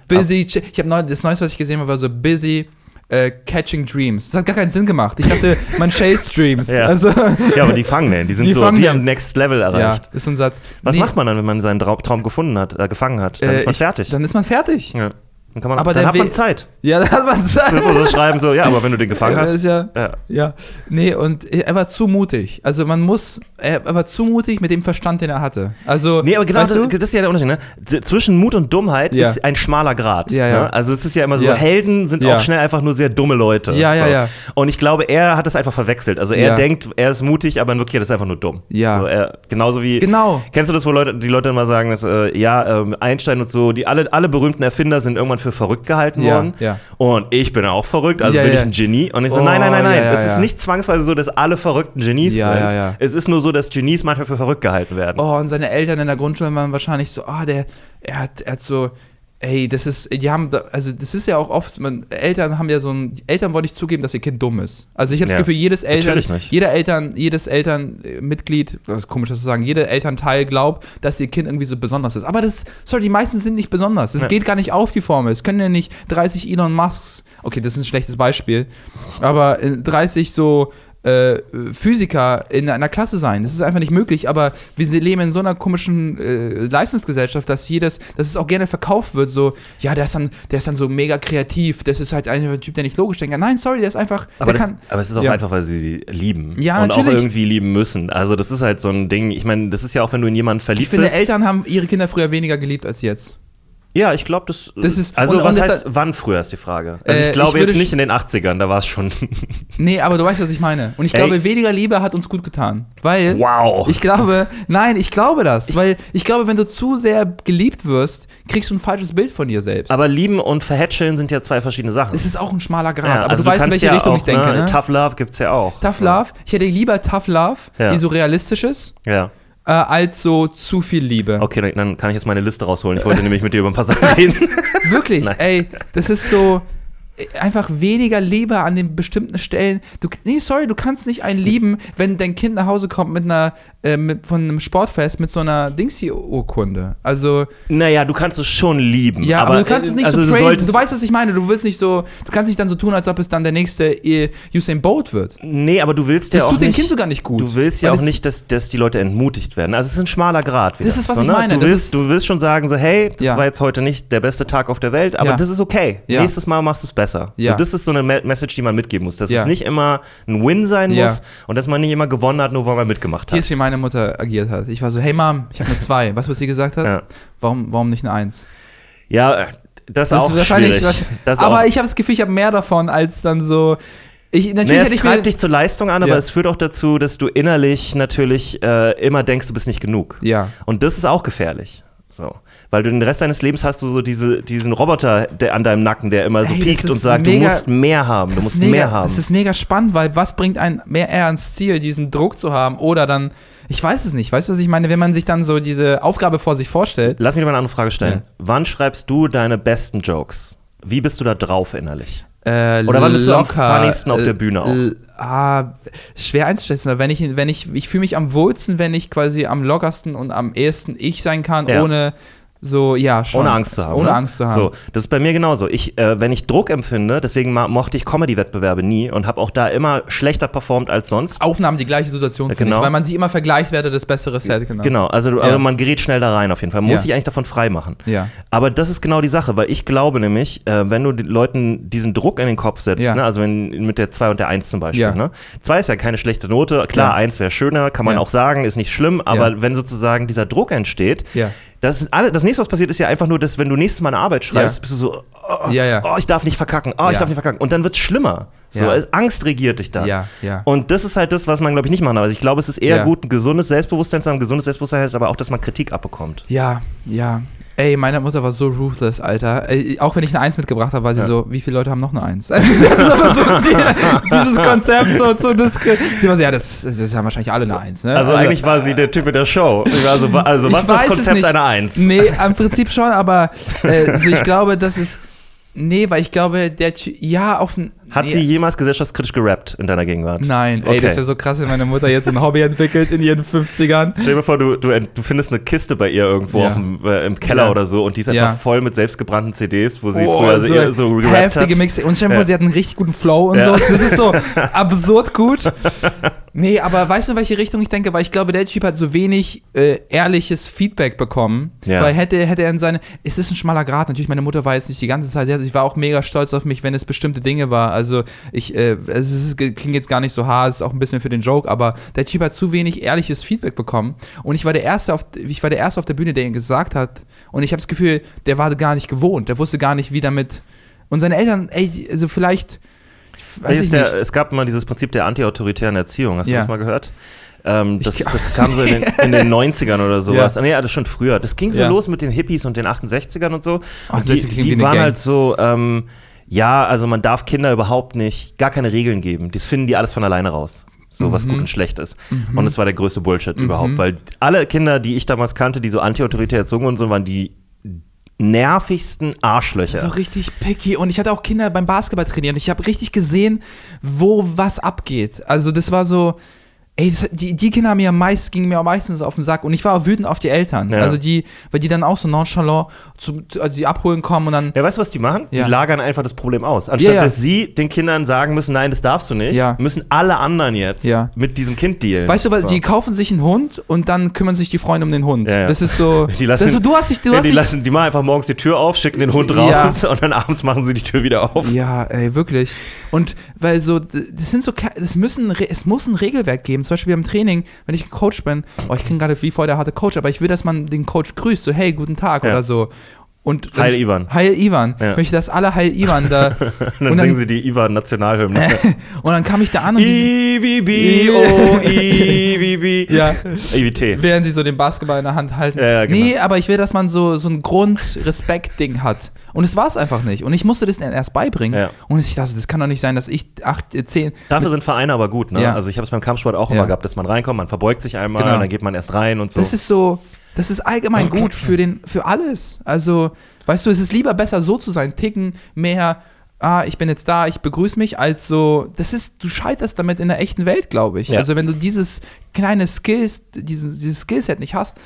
busy, cha- ich habe neu, das Neueste, was ich gesehen habe, war so busy äh, catching dreams. Das hat gar keinen Sinn gemacht. Ich dachte, man chase dreams. Ja. Also, Ja, aber die fangen den. Die sind Die so, die den. haben Next Level ja, erreicht. ist so ein Satz. Was Nee, macht man dann, wenn man seinen Traum, Traum gefunden hat, äh, gefangen hat? Dann äh, ist man ich- fertig. Dann ist man fertig. ja. Dann, kann man, Aber dann hat man Zeit. Ja, da hat man Zeit. Musst so schreiben, so, ja, aber wenn du den gefangen Ja, hast. ist ja, Ja. ja. Nee, und er war zu mutig. Also man muss, er, war zu mutig mit dem Verstand, den er hatte. Also, Nee, aber genau das, das ist ja der Unterschied. Ne? Zwischen Mut und Dummheit Ja. ist ein schmaler Grad. Ja, ja. Ne? Also es ist ja immer so. Helden sind auch schnell einfach nur sehr dumme Leute. Ja, ja, so. ja. Und ich glaube, er hat das einfach verwechselt. Also er denkt, er ist mutig, aber in Wirklichkeit ist er einfach nur dumm. Ja. So, er, genauso wie. Genau. Kennst du das, wo Leute, die Leute immer sagen, dass äh, ja, ähm, Einstein und so, die alle, alle berühmten Erfinder sind irgendwann für verrückt gehalten Ja, worden. ja. Und ich bin auch verrückt, also Ja, bin ich ein Genie. Und ich so, Oh, nein, nein, nein, nein. es ist nicht zwangsweise so, dass alle verrückten Genies sind. Es ist nur so, dass Genies manchmal für verrückt gehalten werden. Oh, und seine Eltern in der Grundschule waren wahrscheinlich so, ah, der, er hat, er hat so, ey, das ist, die haben, da, also das ist ja auch oft, man, Eltern haben ja so ein, Eltern wollen nicht zugeben, dass ihr Kind dumm ist. Also ich habe Ja. das Gefühl, jedes Eltern, jeder Eltern, jedes Elternmitglied, das ist komisch das zu sagen, jeder Elternteil glaubt, dass ihr Kind irgendwie so besonders ist. Aber das, sorry, die meisten sind nicht besonders. Es Ja. geht gar nicht auf die Formel. Es können ja nicht 30 Elon Musks, okay, das ist ein schlechtes Beispiel, aber äh, 30 so äh, Physiker in einer Klasse sein. Das ist einfach nicht möglich, aber wir leben in so einer komischen äh, Leistungsgesellschaft, dass jedes, dass es auch gerne verkauft wird, so, ja, der ist dann, der ist dann so mega kreativ, das ist halt ein Typ, der nicht logisch denkt. Nein, sorry, der ist einfach, Aber, das, kann. aber es ist auch Ja. einfach, weil sie sie lieben. Ja, und auch natürlich. irgendwie lieben müssen. Also, das ist halt so ein Ding. Ich meine, das ist ja auch, wenn du in jemanden verliebt Ich finde, bist. Eltern haben ihre Kinder früher weniger geliebt als jetzt. Ja, ich glaube, das, Das ist- Also, und- was und heißt, deshalb- wann früher ist die Frage? Also, Äh, ich glaube ich jetzt nicht in den 80ern, da war es schon. Nee, aber du weißt, was ich meine. Und ich Ey. glaube, weniger Liebe hat uns gut getan. Weil. wow. Ich glaube, nein, ich glaube das. Weil ich glaube, wenn du zu sehr geliebt wirst, kriegst du ein falsches Bild von dir selbst. aber lieben und verhätscheln sind ja zwei verschiedene Sachen. es ist auch ein schmaler Grad. ja, aber also du weißt, in welche ja Richtung auch, ich denke. Ne? Tough Love gibt es ja auch. Tough. Love. Ich hätte lieber Tough Love, Ja. die so realistisch ist, Ja. Äh, als so zu viel Liebe. Okay, dann- kann ich jetzt meine Liste rausholen. Ich wollte nämlich mit dir über ein paar Sachen reden. Wirklich, Nein. ey, das ist so einfach weniger Liebe an den bestimmten Stellen. Du, nee, sorry, du kannst nicht einen lieben, wenn dein Kind nach Hause kommt mit einer, äh, mit, von einem Sportfest mit so einer Dingsy-Urkunde. Also, naja, du kannst es schon lieben. ja, aber, du kannst es nicht also so praisen. Du weißt, was ich meine. Du willst nicht so, du kannst nicht dann so tun, als ob es dann der nächste äh, Usain Bolt wird. Nee, aber du willst Das ja auch tut dem nicht, Kind sogar nicht gut. Du willst ja auch das- nicht, dass, dass die Leute entmutigt werden. Also es ist ein schmaler Grad. Wieder. Das ist, was so, ich ne? meine. Du Das willst, du willst schon sagen, so, hey, das Ja. war jetzt heute nicht der beste Tag auf der Welt, aber Ja. das ist okay. Ja. Nächstes Mal machst du es besser. Ja. So, das ist so eine Me Message, die man mitgeben muss. Dass Ja. es nicht immer ein Win sein Ja. muss und dass man nicht immer gewonnen hat, nur weil man mitgemacht Hier hat. ist, wie meine Mutter agiert hat. Ich war so, hey Mom, ich habe eine 2. Weißt du, was sie gesagt hat? Warum, warum nicht eine 1? Ja, äh, das ist Das auch ist wahrscheinlich schwierig. Das aber auch, ich habe das Gefühl, ich habe mehr davon als dann so. Ich, natürlich Naja, es ich treibt dich zur Leistung an, aber Ja. es führt auch dazu, dass du innerlich natürlich äh, immer denkst, du bist nicht genug. Ja. Und das ist auch gefährlich. So. Weil du den Rest deines Lebens hast du so diese, diesen Roboter der an deinem Nacken, der immer so Ey, piekt und sagt, mega- du musst mehr haben, du musst mega, mehr haben. Das ist mega spannend, weil was bringt einen mehr eher ans Ziel, diesen Druck zu haben oder dann, ich weiß es nicht, weißt du, was ich meine, wenn man sich dann so diese Aufgabe vor sich vorstellt? Lass mich mal eine andere Frage stellen. Ja. Wann schreibst du deine besten Jokes? Wie bist du da drauf innerlich? Äh, Oder wann bist du am locker, funnigsten auf der Bühne auch? Ah, schwer einzuschätzen. Wenn ich, wenn ich, ich fühle mich am wohlsten, wenn ich quasi am lockersten und am ehesten ich sein kann, Ja. ohne So, ja, schon. Ohne Angst zu haben. Ohne ne? Angst zu haben. So, das ist bei mir genauso. Ich, äh, wenn ich Druck empfinde, deswegen mochte ich Comedy-Wettbewerbe nie und habe auch da immer schlechter performt als sonst. Aufnahmen die gleiche Situation, finde genau. ich, weil man sich immer vergleicht, wer da das bessere Set, genau. Genau, also, Ja. also man gerät schnell da rein auf jeden Fall. Man muss Ja. sich eigentlich davon frei machen. Ja. Aber das ist genau die Sache, weil ich glaube nämlich, äh, wenn du den Leuten diesen Druck in den Kopf setzt, Ja. ne, also wenn mit der 2 und der 1 zum Beispiel, Ja. ne? 2 ist ja keine schlechte Note, klar, Ja. 1 wäre schöner, kann man Ja. auch sagen, ist nicht schlimm, aber Ja. wenn sozusagen dieser Druck entsteht, Ja. Das, alle, das nächste, was passiert, ist ja einfach nur, dass wenn du nächstes Mal eine Arbeit schreibst, Ja. bist du so, oh, Ja, ja. oh, ich darf nicht verkacken, oh, ich darf nicht verkacken. Und dann wird es schlimmer. So, äh, Angst regiert dich dann. Und das ist halt das, was man, glaube ich, nicht machen darf. Also ich glaube, es ist eher gut, ein gesundes Selbstbewusstsein zu haben. Gesundes Selbstbewusstsein heißt aber auch, dass man Kritik abbekommt. Ja, ja. Ey, meine Mutter war so ruthless, Alter. Ey, auch wenn ich eine Eins mitgebracht habe, war sie Ja. so, wie viele Leute haben noch eine Eins? Also, so die, dieses Konzept so zu diskre- Sie war so, ja, das, das ist ja wahrscheinlich alle eine Eins, ne? Also eigentlich war sie der Typ in der Show. So, also Ich was ist das Konzept einer Eins? Nee, im Prinzip schon, aber äh, so ich glaube, das ist. Nee, weil ich glaube, der ja auf ein. Hat nee, sie jemals gesellschaftskritisch gerappt in deiner Gegenwart? Nein, ey, Okay. das ist ja so krass, wenn meine Mutter jetzt ein Hobby entwickelt in ihren 50ern. Stell dir mal vor, du, du, du findest eine Kiste bei ihr irgendwo Ja. dem, äh, im Keller Ja. oder so und die ist einfach Ja. voll mit selbstgebrannten CDs, wo sie Oh, früher so, so gerappt heftige hat. Mix. Und stell dir vor, sie hat einen richtig guten Flow und so. Das ist so absurd gut. Nee, aber weißt du, in welche Richtung ich denke? Weil ich glaube, der Typ hat so wenig äh, ehrliches Feedback bekommen. Ja. Weil hätte, hätte er in seine. Es ist ein schmaler Grad. Natürlich, meine Mutter war jetzt nicht die ganze Zeit. Sie, hat, sie war auch mega stolz auf mich, wenn es bestimmte Dinge war. Also, ich, äh, es ist, klingt jetzt gar nicht so hart, es ist auch ein bisschen für den Joke, aber der Typ hat zu wenig ehrliches Feedback bekommen. Und ich war der Erste auf, ich war der Erste auf der Bühne, der ihn gesagt hat. Und ich habe das Gefühl, der war gar nicht gewohnt. Der wusste gar nicht, wie damit. Und seine Eltern, ey, also vielleicht. Der, es gab mal dieses Prinzip der antiautoritären Erziehung. Hast du Ja. das mal gehört? Ähm, das, das kam so in den, in den 90ern oder sowas. Ja. Nee, das schon früher. Das ging so Ja. los mit den Hippies und den 68ern und so. Ach, Und die, die waren halt so, ähm, ja, also man darf Kinder überhaupt nicht, gar keine Regeln geben. Das finden die alles von alleine raus. So, was Mhm. gut und schlecht ist. Und es war der größte Bullshit überhaupt, weil alle Kinder, die ich damals kannte, die so antiautoritär erzogen und so, waren die nervigsten Arschlöcher. So richtig picky. Und ich hatte auch Kinder beim Basketball trainieren. Ich habe richtig gesehen, wo was abgeht. Also das war so, ey, das, die, die Kinder haben mir am meisten, gingen mir am meisten auf den Sack. Und ich war auch wütend auf die Eltern. Ja. Also die, weil die dann auch so nonchalant, zu, zu- also die abholen kommen und dann, Ja, weißt du, was die machen? Ja. Die lagern einfach das Problem aus. Anstatt Ja, dass sie den Kindern sagen müssen, nein, das darfst du nicht, Ja. müssen alle anderen jetzt mit diesem Kind dealen. weißt du, weil So. die kaufen sich einen Hund und dann kümmern sich die Freunde um den Hund. Das ist so, Die lassen, das so du hast dich, du hast die, lassen, die machen einfach morgens die Tür auf, schicken den Hund raus und dann abends machen sie die Tür wieder auf. Ja, ey, wirklich. Und weil so, das sind so, es müssen, es muss ein Regelwerk geben. Zum Beispiel beim Training, wenn ich ein Coach bin, oh, ich kenne gerade wie voll der harte Coach, aber ich will, dass man den Coach grüßt, so, hey, guten Tag Ja. oder so. Und Heil Ivan. Heil Ivan. Ja. Ich möchte, dass alle Heil Ivan da. Und dann, Und dann- singen sie die Ivan-Nationalhymne. und dann kam ich da an und IVB, oh, IVB. Ja. IVT. während sie so den Basketball in der Hand halten. Ja, ja, genau. Nee, aber ich will, dass man so, so ein Grundrespekt-Ding hat. Und es war es einfach nicht. Und ich musste das dann erst beibringen. Ja. Und ich dachte, das kann doch nicht sein, dass ich acht, äh, zehn. Dafür sind Vereine aber gut, ne? Also ich habe es beim Kampfsport auch immer gehabt, dass man reinkommt, man verbeugt sich einmal Genau. und dann geht man erst rein und so. Das ist so, das ist allgemein gut für, den, für alles. Also, weißt du, es ist lieber besser so zu sein, ticken mehr, ah, ich bin jetzt da, ich begrüße mich, als so, das ist, du scheiterst damit in der echten Welt, glaube ich. Ja. Also, wenn du dieses kleine Skills, dieses, dieses Skillset nicht hast,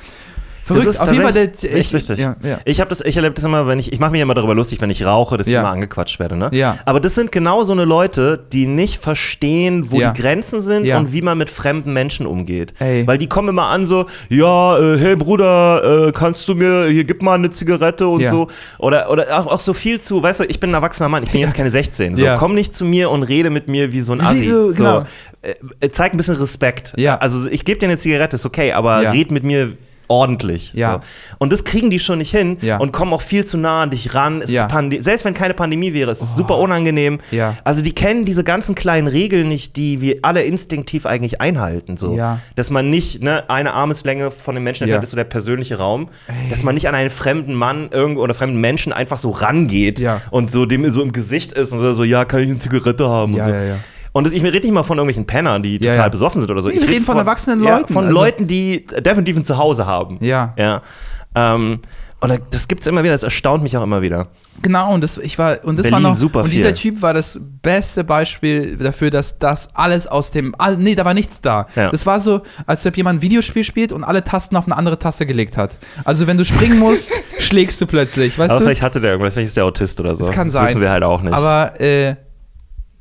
verrückt. Das ist Auf jeden Fall, der, echt wichtig. Ja, ja. Ich habe das, ich erlebe das immer, wenn ich, ich mache mich immer darüber lustig, wenn ich rauche, dass Ja. ich immer angequatscht werde, ne? Ja. Aber das sind genau so eine Leute, die nicht verstehen, wo die Grenzen sind und wie man mit fremden Menschen umgeht. Ey. Weil die kommen immer an so, ja, äh, hey Bruder, äh, kannst du mir, hier gib mal eine Zigarette und so. Oder, oder auch, auch so viel zu, weißt du, ich bin ein erwachsener Mann, ich bin jetzt keine 16. So, komm nicht zu mir und rede mit mir wie so ein Assi. Wie so, genau. äh, äh, zeig ein bisschen Respekt. Ja. Also ich gebe dir eine Zigarette, ist okay, aber red mit mir ordentlich. Ja. So. Und das kriegen die schon nicht hin Ja. und kommen auch viel zu nah an dich ran. Ja. ist Selbst wenn keine Pandemie wäre, es ist super unangenehm. Ja. Also die kennen diese ganzen kleinen Regeln nicht, die wir alle instinktiv eigentlich einhalten. So. Dass man nicht ne, eine Armeslänge von dem Menschen entfernt ist so der persönliche Raum. Dass man nicht an einen fremden Mann irgendwo oder fremden Menschen einfach so rangeht Ja. und so dem so im Gesicht ist und so, ja, kann ich eine Zigarette haben und so. Und das, ich rede nicht mal von irgendwelchen Pennern, die total ja. besoffen sind oder so. Nee, ich wir red reden von erwachsenen Leuten, Ja, von also- Leuten, die definitiv ein Zuhause haben. Ja. Ja. Ähm, und das gibt es immer wieder, das erstaunt mich auch immer wieder. Genau, und das, ich war, und das Berlin war noch, super und viel. dieser Typ war das beste Beispiel dafür, dass das alles aus dem, all, nee, da war nichts da. Ja. Das war so, als ob jemand ein Videospiel spielt und alle Tasten auf eine andere Taste gelegt hat. Also wenn du springen musst, schlägst du plötzlich, weißt Aber du? vielleicht hatte der irgendwas, vielleicht ist der Autist oder so. Das kann das sein. wissen wir halt auch nicht. Aber, äh,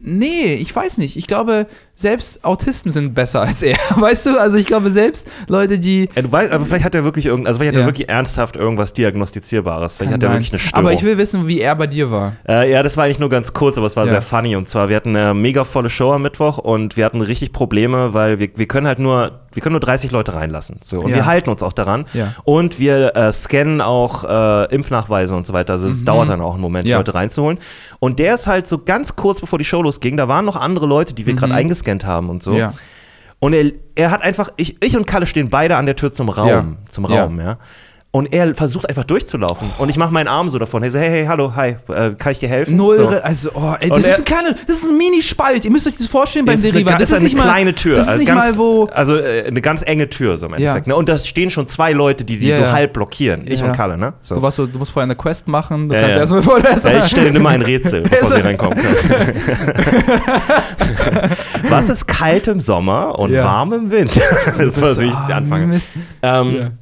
nee, ich weiß nicht. Ich glaube, selbst Autisten sind besser als er, weißt du? Also ich glaube, selbst Leute, die Ja, du weißt, aber vielleicht hat er wirklich irgend, also vielleicht hat Ja. er wirklich ernsthaft irgendwas diagnostizierbares. Vielleicht Kann hat er sein. wirklich eine Störung. Aber ich will wissen, wie er bei dir war. Äh, ja, das war eigentlich nur ganz kurz, aber es war Ja. sehr funny. Und zwar, wir hatten eine mega volle Show am Mittwoch und wir hatten richtig Probleme, weil wir, wir können halt nur, wir können nur 30 Leute reinlassen. So. Und wir halten uns auch daran. Ja. Und wir äh, scannen auch äh, Impfnachweise und so weiter. Also es dauert dann auch einen Moment, Mhm. Leute reinzuholen. Und der ist halt so ganz kurz bevor die Show losging, da waren noch andere Leute, die wir gerade eingescannt haben und so. Ja. Und er, er hat einfach, ich, ich und Kalle stehen beide an der Tür zum Raum, Ja. zum Ja. Raum, ja. Und er versucht einfach durchzulaufen. Und ich mache meinen Arm so davon. Er so, hey, hey, hallo, hi, äh, kann ich dir helfen? Null, so. Also, oh, ey, das ist ein kleiner, das ist ein Mini-Spalt. Ihr müsst euch das vorstellen beim Deriva. Das das ist nicht eine mal kleine Tür. Das ist also nicht ganz, mal wo. Also äh, eine ganz enge Tür so im Endeffekt. Ja. Ne? Und da stehen schon zwei Leute, die die Ja, so ja. halb blockieren. Ich Ja. und Kalle, ne? So. Du, warst du musst vorher eine Quest machen. Du kannst ja. erstmal vor der Ja, ich stelle immer ein Rätsel, bevor sie reinkommen können. Was ist kalt im Sommer und warm im Winter? Das war wie ich Ah, anfange. Mist. Ähm.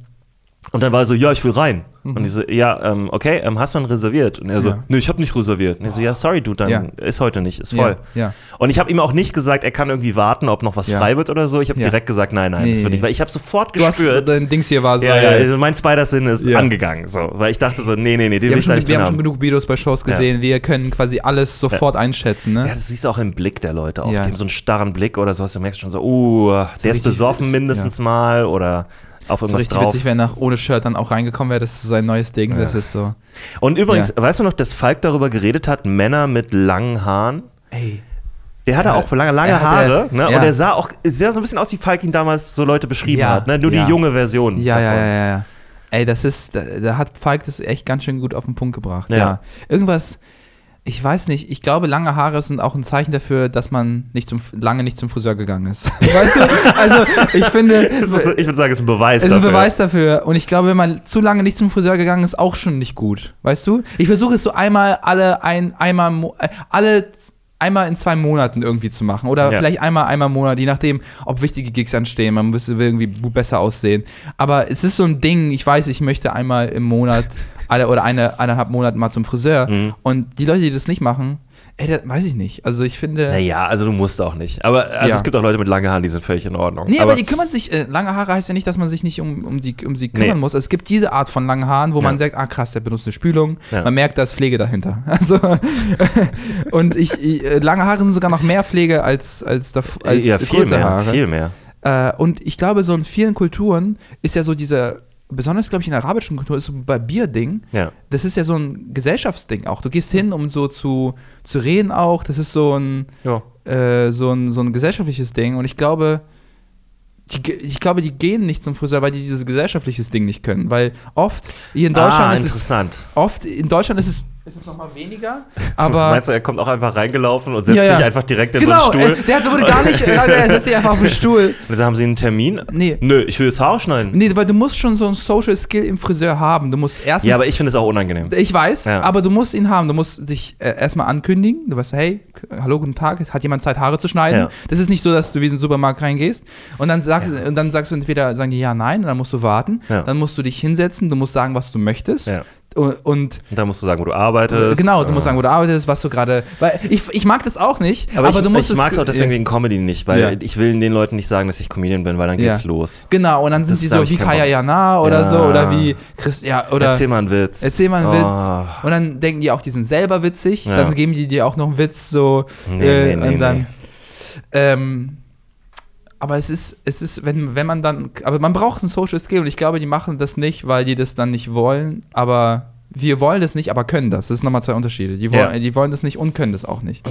Und dann war er so, ja, ich will rein. Und ich so, ja, ähm, okay, ähm, hast du dann reserviert? Und er so, Mhm. Ja. nö, ich habe nicht reserviert. Und ich so, ja, sorry, du, dann Ja. ist heute nicht, ist voll. Ja. Und ich habe ihm auch nicht gesagt, er kann irgendwie warten, ob noch was frei wird oder so. Ich habe direkt gesagt, nein, nein, Nee, das wird nicht. Weil ich habe sofort Du hast, gespürt, dein Dings hier war so. ja, ja, also mein Spider-Sinn ist angegangen. So, weil ich dachte so, nee, nee, nee, den will ich da nicht wir haben schon genug Videos bei Shows gesehen. Wir können quasi alles sofort einschätzen. Ne? Ja, das siehst du auch im Blick der Leute. Ja. Die haben so einen starren Blick oder sowas. Du merkst schon so, uh, der ist besoffen mindestens mal oder auf so irgendwas richtig drauf. witzig, wenn er ohne Shirt dann auch reingekommen wäre. Das ist so sein neues Ding. Das ist so. Und übrigens, Ja. weißt du noch, dass Falk darüber geredet hat, Männer mit langen Haaren? Ey. Der hatte Ja, auch lange, lange Haare, ne? ja. Und er sah auch, sah so ein bisschen aus, wie Falk ihn damals so Leute beschrieben Ja, hat, ne? Nur ja. die junge Version. Ja, ja, davon. ja, ja, ja. Ey, das ist, da, da hat Falk das echt ganz schön gut auf den Punkt gebracht. Ja. Ja. Irgendwas, ich weiß nicht, ich glaube, lange Haare sind auch ein Zeichen dafür, dass man nicht zum, lange nicht zum Friseur gegangen ist. weißt du? Also, ich finde, ist, ich würde sagen, es ist ein Beweis es ist ein dafür. Beweis dafür. Und ich glaube, wenn man zu lange nicht zum Friseur gegangen ist, auch schon nicht gut. Weißt du? Ich versuche es so einmal alle ein, einmal äh, alle einmal in zwei Monaten irgendwie zu machen. Oder Ja. vielleicht einmal, einmal im Monat, je nachdem, ob wichtige Gigs anstehen. Man will irgendwie besser aussehen. Aber es ist so ein Ding, ich weiß, ich möchte einmal im Monat alle, oder eine, eineinhalb Monate mal zum Friseur. Mhm. Und die Leute, die das nicht machen, ey, das weiß ich nicht. Also ich finde. Naja, also du musst auch nicht. Aber also Ja. es gibt auch Leute mit langen Haaren, die sind völlig in Ordnung. Nee, aber, aber die kümmern sich, äh, lange Haare heißt ja nicht, dass man sich nicht um, um, sie, um sie kümmern Nee. muss. Es gibt diese Art von langen Haaren, wo Ja. man sagt, ah krass, der benutzt eine Spülung. Ja. Man merkt, da ist Pflege dahinter. Also, und ich, ich, äh, lange Haare sind sogar noch mehr Pflege als, als, dav- als ja, viel kurze mehr, Haare. viel mehr. Äh, und ich glaube, so in vielen Kulturen ist ja so dieser, besonders glaube ich in der arabischen Kultur, ist so bei Bier-Ding, Ja. das ist ja so ein Gesellschaftsding auch. Du gehst hin, um so zu, zu reden auch. Das ist so ein, Ja. äh, so, ein, so ein gesellschaftliches Ding. Und ich glaube, die, ge- ich glaube, die gehen nicht zum Friseur, weil die dieses gesellschaftliches Ding nicht können. Weil oft, hier in Deutschland ah, ist es, oft, in Deutschland ist es, ist es nochmal weniger, aber... Meinst du, er kommt auch einfach reingelaufen und setzt Ja, ja. sich einfach direkt in genau, so einen Stuhl? äh, der hat- wurde gar nicht, äh, er setzt sich einfach auf den Stuhl. Und dann haben sie einen Termin? Nee. Nö, ich will jetzt Haare schneiden. Nee, weil du musst schon so ein Social Skill im Friseur haben. Du musst erstens Ja, aber ich finde es auch unangenehm. Ich weiß, Ja. aber du musst ihn haben. Du musst dich äh, erstmal ankündigen. Du weißt, hey, hallo, guten Tag. Hat jemand Zeit, Haare zu schneiden? Ja. Das ist nicht so, dass du wie in den Supermarkt reingehst und dann sagst, und dann sagst du entweder, sagen die ja, nein, und dann musst du warten. Ja. Dann musst du dich hinsetzen, du musst sagen, was du möchtest. Und, und dann musst du sagen, wo du arbeitest. genau, du musst Ja. sagen, wo du arbeitest, was du gerade. Weil ich, ich mag das auch nicht, Aber, aber, ich, du musst ich mag es auch deswegen wegen Comedy nicht, weil Ja. ich will den Leuten nicht sagen, dass ich Comedian bin, weil dann geht's Ja. los. Genau, und dann sind Das- sie da so wie Kaya. Jana oder Ja. so oder wie Chris, ja, oder. Erzähl mal einen Witz. Erzähl mal einen Oh. Witz. Und dann denken die auch, die sind selber witzig. Dann geben die dir auch noch einen Witz, so. Nee, äh, nee, nee, und dann, nee. Ähm, aber es ist, es ist, wenn, wenn man dann, aber man braucht ein Social Skill und ich glaube, die machen das nicht, weil die das dann nicht wollen, aber wir wollen das nicht, aber können das. Das sind nochmal zwei Unterschiede. Die wollen, Ja. die wollen das nicht und können das auch nicht.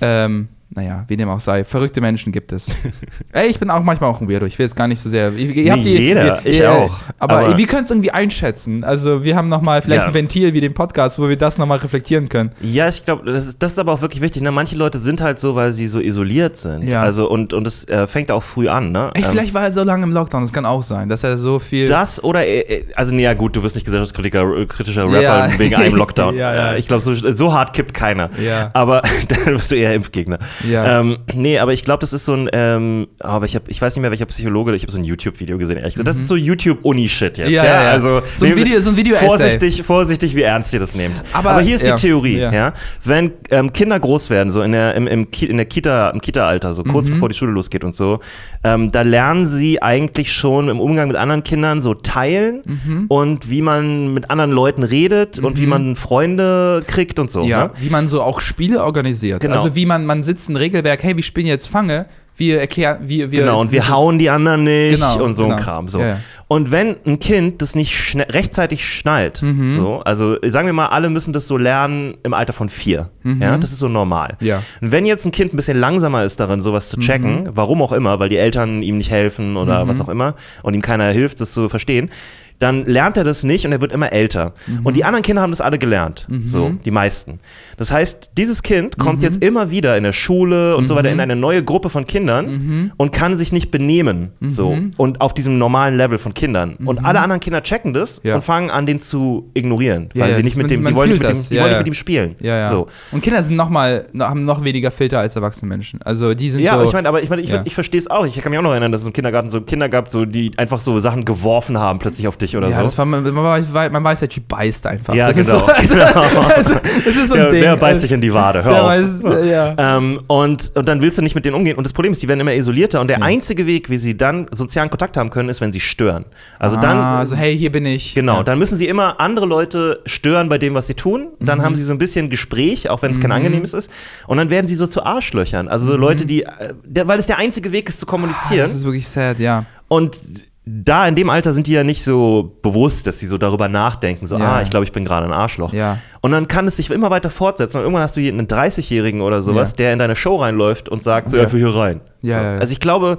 Ähm, naja, wie dem auch sei, verrückte Menschen gibt es. Ey, ich bin auch manchmal auch ein Weirdo. Ich will jetzt gar nicht so sehr. Ihr, ihr habt die- jeder, ihr- ich ihr- auch. Aber, Aber- wir können es irgendwie einschätzen. Also, wir haben nochmal vielleicht Ja. ein Ventil wie den Podcast, wo wir das nochmal reflektieren können. Ja, ich glaube, das ist, das ist aber auch wirklich wichtig. Ne? Manche Leute sind halt so, weil sie so isoliert sind. Ja. Also und, und das äh, fängt auch früh an, ne? Ey, Ähm, vielleicht war er so lange im Lockdown, das kann auch sein, dass er so viel. das oder, äh, äh, also nee, ja gut, du wirst nicht gesellschaftskritiker äh, kritischer Rapper Ja. wegen einem Lockdown. Ja, ja. Äh, Ich glaube, so, so hart kippt keiner. Ja. Aber dann bist du eher Impfgegner. Ja. Ähm, nee, aber ich glaube, das ist so ein, ähm, aber ich, hab, ich weiß nicht mehr, welcher Psychologe, ich habe so ein YouTube-Video gesehen, ehrlich gesagt. Das ist so YouTube-Uni-Shit jetzt. Mhm. Ja, Ja, ja. Also, So ein Video- so ein Video-Essay. Vorsichtig, vorsichtig, wie ernst ihr das nehmt. Aber- Aber, hier ist die Theorie, ja. Wenn ähm, Kinder groß werden, so in der, im, im, Ki in der Kita, im Kita-Alter, so Mhm. kurz bevor die Schule losgeht und so, ähm, da lernen sie eigentlich schon im Umgang mit anderen Kindern so teilen Mhm. und wie man mit anderen Leuten redet und wie man Freunde kriegt und so. Ja, Ne? wie man so auch Spiele organisiert. Genau. Also wie man, man sitzt ein Regelwerk, hey, wir spielen jetzt Fange, wir erklären, wir, wir Genau, und wir ist- hauen die anderen nicht Genau, und so ein genau. Kram. So. Ja, ja. Und wenn ein Kind das nicht schne- rechtzeitig schnallt, Mhm. so, also sagen wir mal, alle müssen das so lernen im Alter von vier. Ja, das ist so normal. Mhm. Ja. Mhm. Und wenn jetzt ein Kind ein bisschen langsamer ist darin, sowas zu checken, warum auch immer, weil die Eltern ihm nicht helfen oder Mhm. was auch immer und ihm keiner hilft, das zu verstehen, dann lernt er das nicht und er wird immer älter. Mhm. Und die anderen Kinder haben das alle gelernt. So, die meisten. Das heißt, dieses Kind Mhm. kommt jetzt immer wieder in der Schule und so weiter in eine neue Gruppe von Kindern Mhm. und kann sich nicht benehmen. So. Und auf diesem normalen Level von Kindern. Und alle anderen Kinder checken das Mhm. Ja. und fangen an, den zu ignorieren. Ja, Weil ja, sie nicht mit dem, man die wollen nicht mit dem, die Ja, wollen ja. nicht mit ihm spielen. Ja, ja. So. Und Kinder sind noch mal, haben noch weniger Filter als erwachsene Menschen. Also die sind Ja, so. aber ich meine, aber ich, mein, ich, Ja. ich verstehe es auch. Ich kann mich auch noch erinnern, dass es im Kindergarten so Kinder gab, so, die einfach so Sachen geworfen haben plötzlich auf dich oder ja, so. das war, man, man, weiß, man weiß ja, die beißt einfach. Ja, das genau, Ist so, also, also, das ist so ein der, Ding. der beißt sich in die Wade. Hör auf. weiß, ja. Ähm, und, und dann willst du nicht mit denen umgehen. Und das Problem ist, die werden immer isolierter. Und der einzige Weg, wie sie dann sozialen Kontakt haben können, ist, wenn sie stören. Also dann. ah, so, hey, hier bin ich. Genau, Ja. dann müssen sie immer andere Leute stören bei dem, was sie tun. Dann Mhm. haben sie so ein bisschen Gespräch, auch wenn es kein angenehmes ist. Und dann werden sie so zu Arschlöchern. Also Mhm. so Leute, die, äh, der, weil es der einzige Weg ist zu kommunizieren. Das ist wirklich sad, ja. Und da in dem Alter sind die ja nicht so bewusst, dass sie so darüber nachdenken, so, Ja. ah, ich glaube, ich bin gerade ein Arschloch. Ja. Und dann kann es sich immer weiter fortsetzen und irgendwann hast du hier einen 30-Jährigen oder sowas, Ja. der in deine Show reinläuft und sagt, so, Ja. für hier rein. Ja, so. Also ich glaube,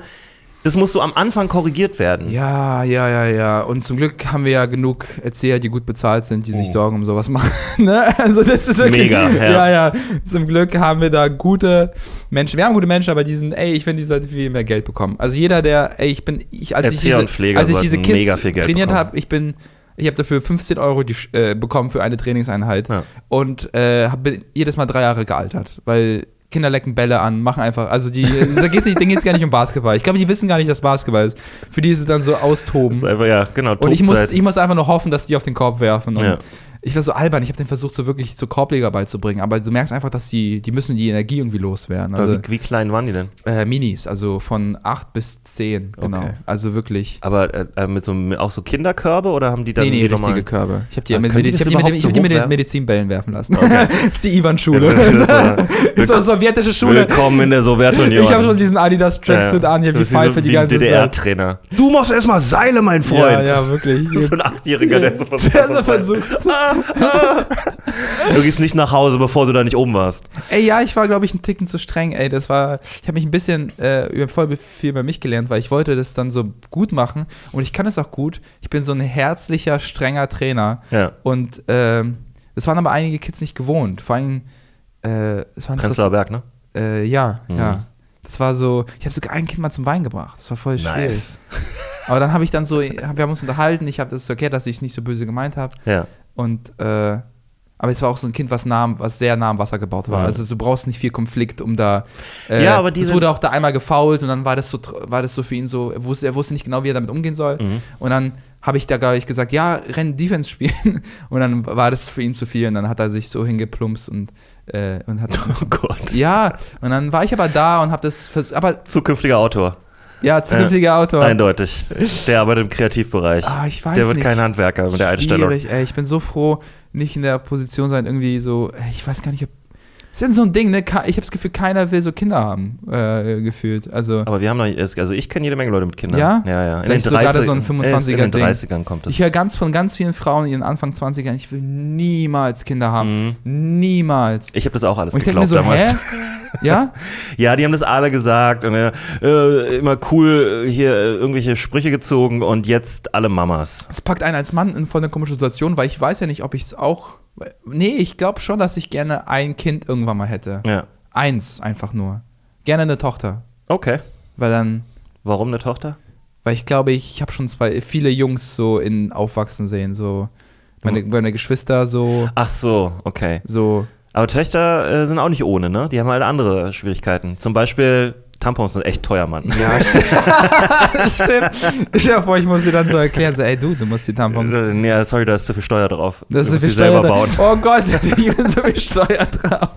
das muss so am Anfang korrigiert werden. Ja, ja, ja, ja. Und zum Glück haben wir ja genug Erzieher, die gut bezahlt sind, die sich Sorgen um sowas machen. ne? Also das ist wirklich. Oh. Mega, ja. ja, ja. Zum Glück haben wir da gute Menschen. Wir haben gute Menschen, aber die sind, ey, ich finde, die sollten viel mehr Geld bekommen. Also jeder, der, ey, ich bin, ich, als ich diese, und Pfleger als ich diese Kids trainiert habe, ich bin, ich habe dafür 15 Euro die, äh, bekommen für eine Trainingseinheit Ja. und äh, hab, bin jedes Mal drei Jahre gealtert, weil Kinder lecken Bälle an, machen einfach, also die, da geht's nicht, denen es gar nicht um Basketball. Ich glaube, die wissen gar nicht, dass Basketball ist. Für die ist es dann so austoben. Das ist einfach, ja, genau, Und ich muss, ich muss einfach nur hoffen, dass die auf den Korb werfen. Und Ja. Ich war so albern, ich habe den versucht, so wirklich zur Korbleger beizubringen, aber du merkst einfach, dass die, die müssen die Energie irgendwie loswerden. Also wie, wie klein waren die denn? äh, Minis, also von 8 bis 10, genau. Okay. Also wirklich. Aber äh, äh, mit so mit auch so Kinderkörbe oder haben die dann Nee, nee, die richtige normalen- Körbe. Ich habe die, Ah, mit, ich hab die, mit, überhaupt ich hab die mit den? Medizinbällen werfen lassen. Okay. das ist die Ivan-Schule. Das ist- das Das ist so eine sowjetische Schule. Willkommen in der Sowjetunion. Ich habe schon diesen Adidas Tracksuit an, ich habe die Pfeife so die ganze Zeit. DDR-Trainer. Du machst erstmal Seile, mein Ja, Freund. ja, wirklich. So ein Achtjähriger, der so versucht. Der so versucht. Du gehst nicht nach Hause, bevor du da nicht oben warst. Ey, ja, ich war, glaube ich, ein Ticken zu streng. Ey, das war. Ich habe mich ein bisschen äh, über voll viel über mich gelernt, weil ich wollte das dann so gut machen. Und ich kann es auch gut. Ich bin so ein herzlicher, strenger Trainer. Ja. Und ähm, das waren aber einige Kids nicht gewohnt. Vor allem, äh, es waren Prenzlauer Berg, ne? Äh, ja, Mhm. ja. Das war so. Ich habe sogar ein Kind mal zum Wein gebracht. Das war voll schwierig. Nice. Aber dann habe ich dann so, wir haben uns unterhalten. Ich habe das erklärt, dass ich es nicht so böse gemeint habe. Ja. Und äh, aber es war auch so ein Kind, was, nah, was sehr nah am Wasser gebaut war. Ja. Also du brauchst nicht viel Konflikt, um da. Äh, Ja, aber Es diese- wurde auch da einmal gefault und dann war das so, war das so für ihn so, er wusste, er wusste nicht genau, wie er damit umgehen soll. Mhm. Und dann habe ich da gar nicht gesagt, ja, renn Defense spielen. Und dann war das für ihn zu viel und dann hat er sich so hingeplumpst und, äh, und hat. Oh Gott. ja, und dann war ich aber da und habe das, aber Zukünftiger Autor. Ja, zukünftiger Autor. Eindeutig. Der arbeitet im Kreativbereich. Ah, ich weiß der wird nicht. kein Handwerker mit der Einstellung. Schwierig, ey. Ich bin so froh, nicht in der Position sein, irgendwie so, ich weiß gar nicht, ob. Ist denn so ein Ding, ne? Ich habe das Gefühl, keiner will so Kinder haben, äh, gefühlt. Also, Aber wir haben noch, also ich kenne jede Menge Leute mit Kindern. Ja? Ja, ja. In Vielleicht den so gerade 30 so ein In 25er den 30ern kommt das. ich höre ganz von ganz vielen Frauen in ihren Anfang 20ern, ich will niemals Kinder haben. Mhm. Niemals. Ich habe das auch alles Und ich denke geglaubt mir so, damals. hä? Ja? Ja, die haben das alle gesagt und äh, äh, immer cool äh, hier äh, irgendwelche Sprüche gezogen und jetzt alle Mamas. Es packt einen als Mann in voll eine komische Situation, weil ich weiß ja nicht, ob ich es auch. Nee, ich glaube schon, dass ich gerne ein Kind irgendwann mal hätte. Ja. Eins einfach nur. Gerne eine Tochter. Okay. Weil dann. Warum eine Tochter? Weil ich glaube, ich habe schon zwei, viele Jungs so in Aufwachsen sehen. So. Meine, meine Geschwister so. Ach so, okay. So. Aber Töchter äh, sind auch nicht ohne, ne? Die haben halt andere Schwierigkeiten. Zum Beispiel Tampons sind echt teuer, Mann. Ja, stimmt. Dir vor, ich muss dir dann so erklären, so, ey du, du musst die Tampons. Nee, sorry, da ist zu viel Steuer drauf. Das du ist musst viel die selber Steuer bauen. dra- Oh Gott, ich bin so viel Steuer drauf.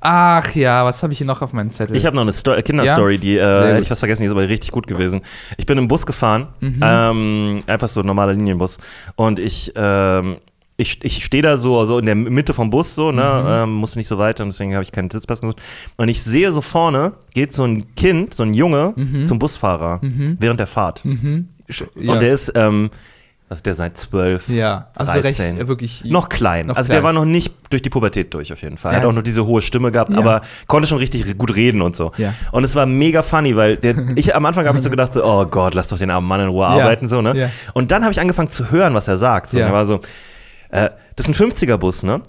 Ach ja, was habe ich hier noch auf meinem Zettel? Ich habe noch eine Sto äh, Kinderstory, die äh, hätte ich fast vergessen, die ist aber richtig gut gewesen. Ich bin im Bus gefahren, ähm, einfach so ein normaler Linienbus. Und ich, ähm, ich, ich stehe da so, so in der Mitte vom Bus, so, ne, ähm, musste nicht so weit und deswegen habe ich keinen Sitzplatz gesucht. Und ich sehe so vorne, geht so ein Kind, so ein Junge, zum Busfahrer während der Fahrt. ja. Und der ist, ähm, ist der seit zwölf? ja, also 13. recht, äh, wirklich. Noch klein. Noch also klein. der war noch nicht durch die Pubertät durch auf jeden Fall. Ja, hat auch noch diese hohe Stimme gehabt, Ja. aber konnte schon richtig gut reden und so. Ja. Und es war mega funny, weil der, ich am Anfang habe ich so gedacht, so, oh Gott, lass doch den armen Mann in Ruhe arbeiten, so, ne? Ja. Und dann habe ich angefangen zu hören, was er sagt. So. Ja. Und er war so, äh, das ist ein 50er-Bus, ne?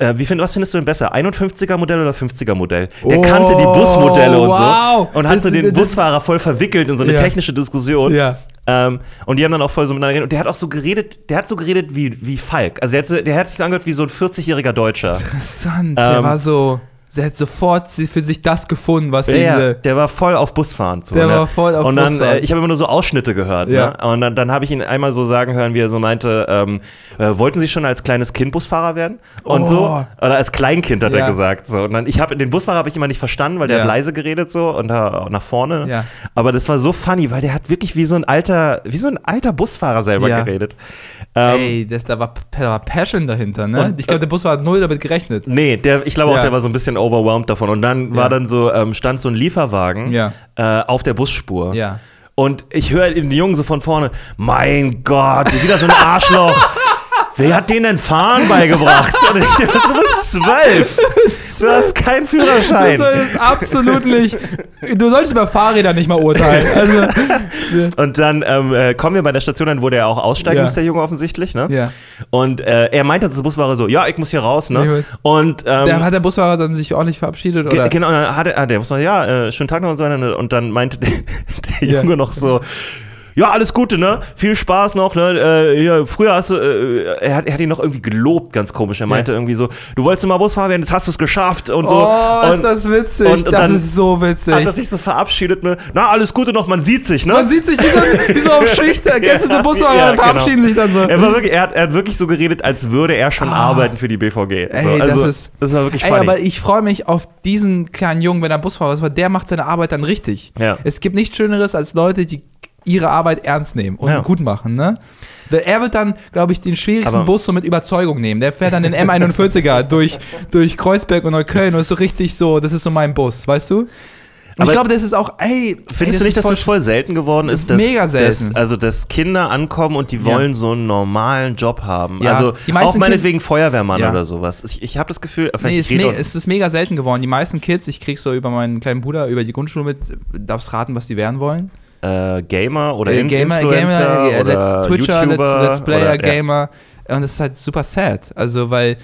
Äh, wie find, was findest du denn besser? 51er-Modell oder 50er-Modell? Der Oh, kannte die Busmodelle und wow. so. Und hat so Das- den das- Busfahrer voll verwickelt in so eine Ja. technische Diskussion. Ja. Ähm, und die haben dann auch voll so miteinander geredet. Und der hat auch so geredet, der hat so geredet wie, wie Falk. Also der hat, so- der hat sich so angehört wie so ein 40-jähriger Deutscher. Interessant. der Ähm, war so. Der hat sofort für sich das gefunden, was Ja, ihn. ja, äh, der war voll auf Busfahren. So, Der ne? war voll auf Und dann, Busfahren. äh, ich habe immer nur so Ausschnitte gehört. Ja. Ne? Und dann, dann habe ich ihn einmal so sagen hören, wie er so meinte, ähm, äh, wollten Sie schon als kleines Kind Busfahrer werden? Und Oh. so, oder als Kleinkind hat Ja. er gesagt. So. Und dann, ich habe den Busfahrer habe ich immer nicht verstanden, weil der hat leise geredet so und da nach vorne. Ja. Aber das war so funny, weil der hat wirklich wie so ein alter, wie so ein alter Busfahrer selber geredet. Ähm, Ey, das, da, war, da war Passion dahinter, ne? Und- ich glaube, der Bus war null damit gerechnet. Nee, der, ich glaube auch, der war so ein bisschen overwhelmed davon. Und dann war dann so, ähm, stand so ein Lieferwagen äh, auf der Busspur. Ja. Und ich höre den Jungen so von vorne, mein Gott, wieder so ein Arschloch. Wer hat denen denn Fahren beigebracht? Und ich du zwölf. Du hast keinen Führerschein. Das ist absolut nicht. Du solltest über Fahrräder nicht mal urteilen. Also, Und dann ähm, äh, kommen wir bei der Station an, wo der auch aussteigen Ja. muss, der Junge offensichtlich. Ne? Ja. Und äh, er meinte zum Busfahrer so, ja, ich muss hier raus. Ne? Und ähm, der, hat der Busfahrer dann sich ordentlich verabschiedet? Oder? Genau, dann hatte, ah, der Busfahrer, ja, äh, schönen Tag noch und so. Und dann meinte der, der Ja. Junge noch so, ja, alles Gute, ne? Viel Spaß noch, ne? Äh, hier, früher hast du, äh, er, hat, er hat ihn noch irgendwie gelobt, ganz komisch. Er meinte irgendwie so, du wolltest immer Busfahrer werden, jetzt hast du es geschafft und so. Oh, und ist das witzig. und- und das dann ist so witzig. hat er sich so verabschiedet, ne? Na, alles Gute noch, man sieht sich, ne? Man sieht sich wie so, wie so auf Schicht. Kennst du so Busfahrer, Ja, genau. verabschieden sich dann so. Er, war wirklich, er, hat, er hat wirklich so geredet, als würde er schon arbeiten für die BVG. So, Ah. Ey, also, das ist. das war wirklich Ey, funny. aber ich freue mich auf diesen kleinen Jungen, wenn er Busfahrer ist, weil der macht seine Arbeit dann richtig. Ja. Es gibt nichts Schöneres als Leute, die ihre Arbeit ernst nehmen und Ja. gut machen, ne? Er wird dann, glaube ich, den schwierigsten Aber- Bus so mit Überzeugung nehmen. Der fährt dann den M41er durch, durch Kreuzberg und Neukölln und ist so richtig so, das ist so mein Bus, weißt du? Und Aber- ich glaube, das ist auch, ey, Findest ey, du nicht, dass das voll selten geworden ist? Dass, Mega selten. Dass, also, dass Kinder ankommen und die Ja. wollen so einen normalen Job haben. Ja, also, auch meinetwegen Feuerwehrmann Ja. oder sowas. Ich, ich habe das Gefühl, Nee, es, me es ist mega selten geworden. Die meisten Kids, ich krieg so über meinen kleinen Bruder, über die Grundschule mit, darfst raten, was die werden wollen? Äh, Gamer oder Äh, Gamer, Influencer Gamer, oder Let's Twitcher, Let's, YouTuber Let's Player, oder, ja. Gamer. Und das ist halt super sad. Also, weil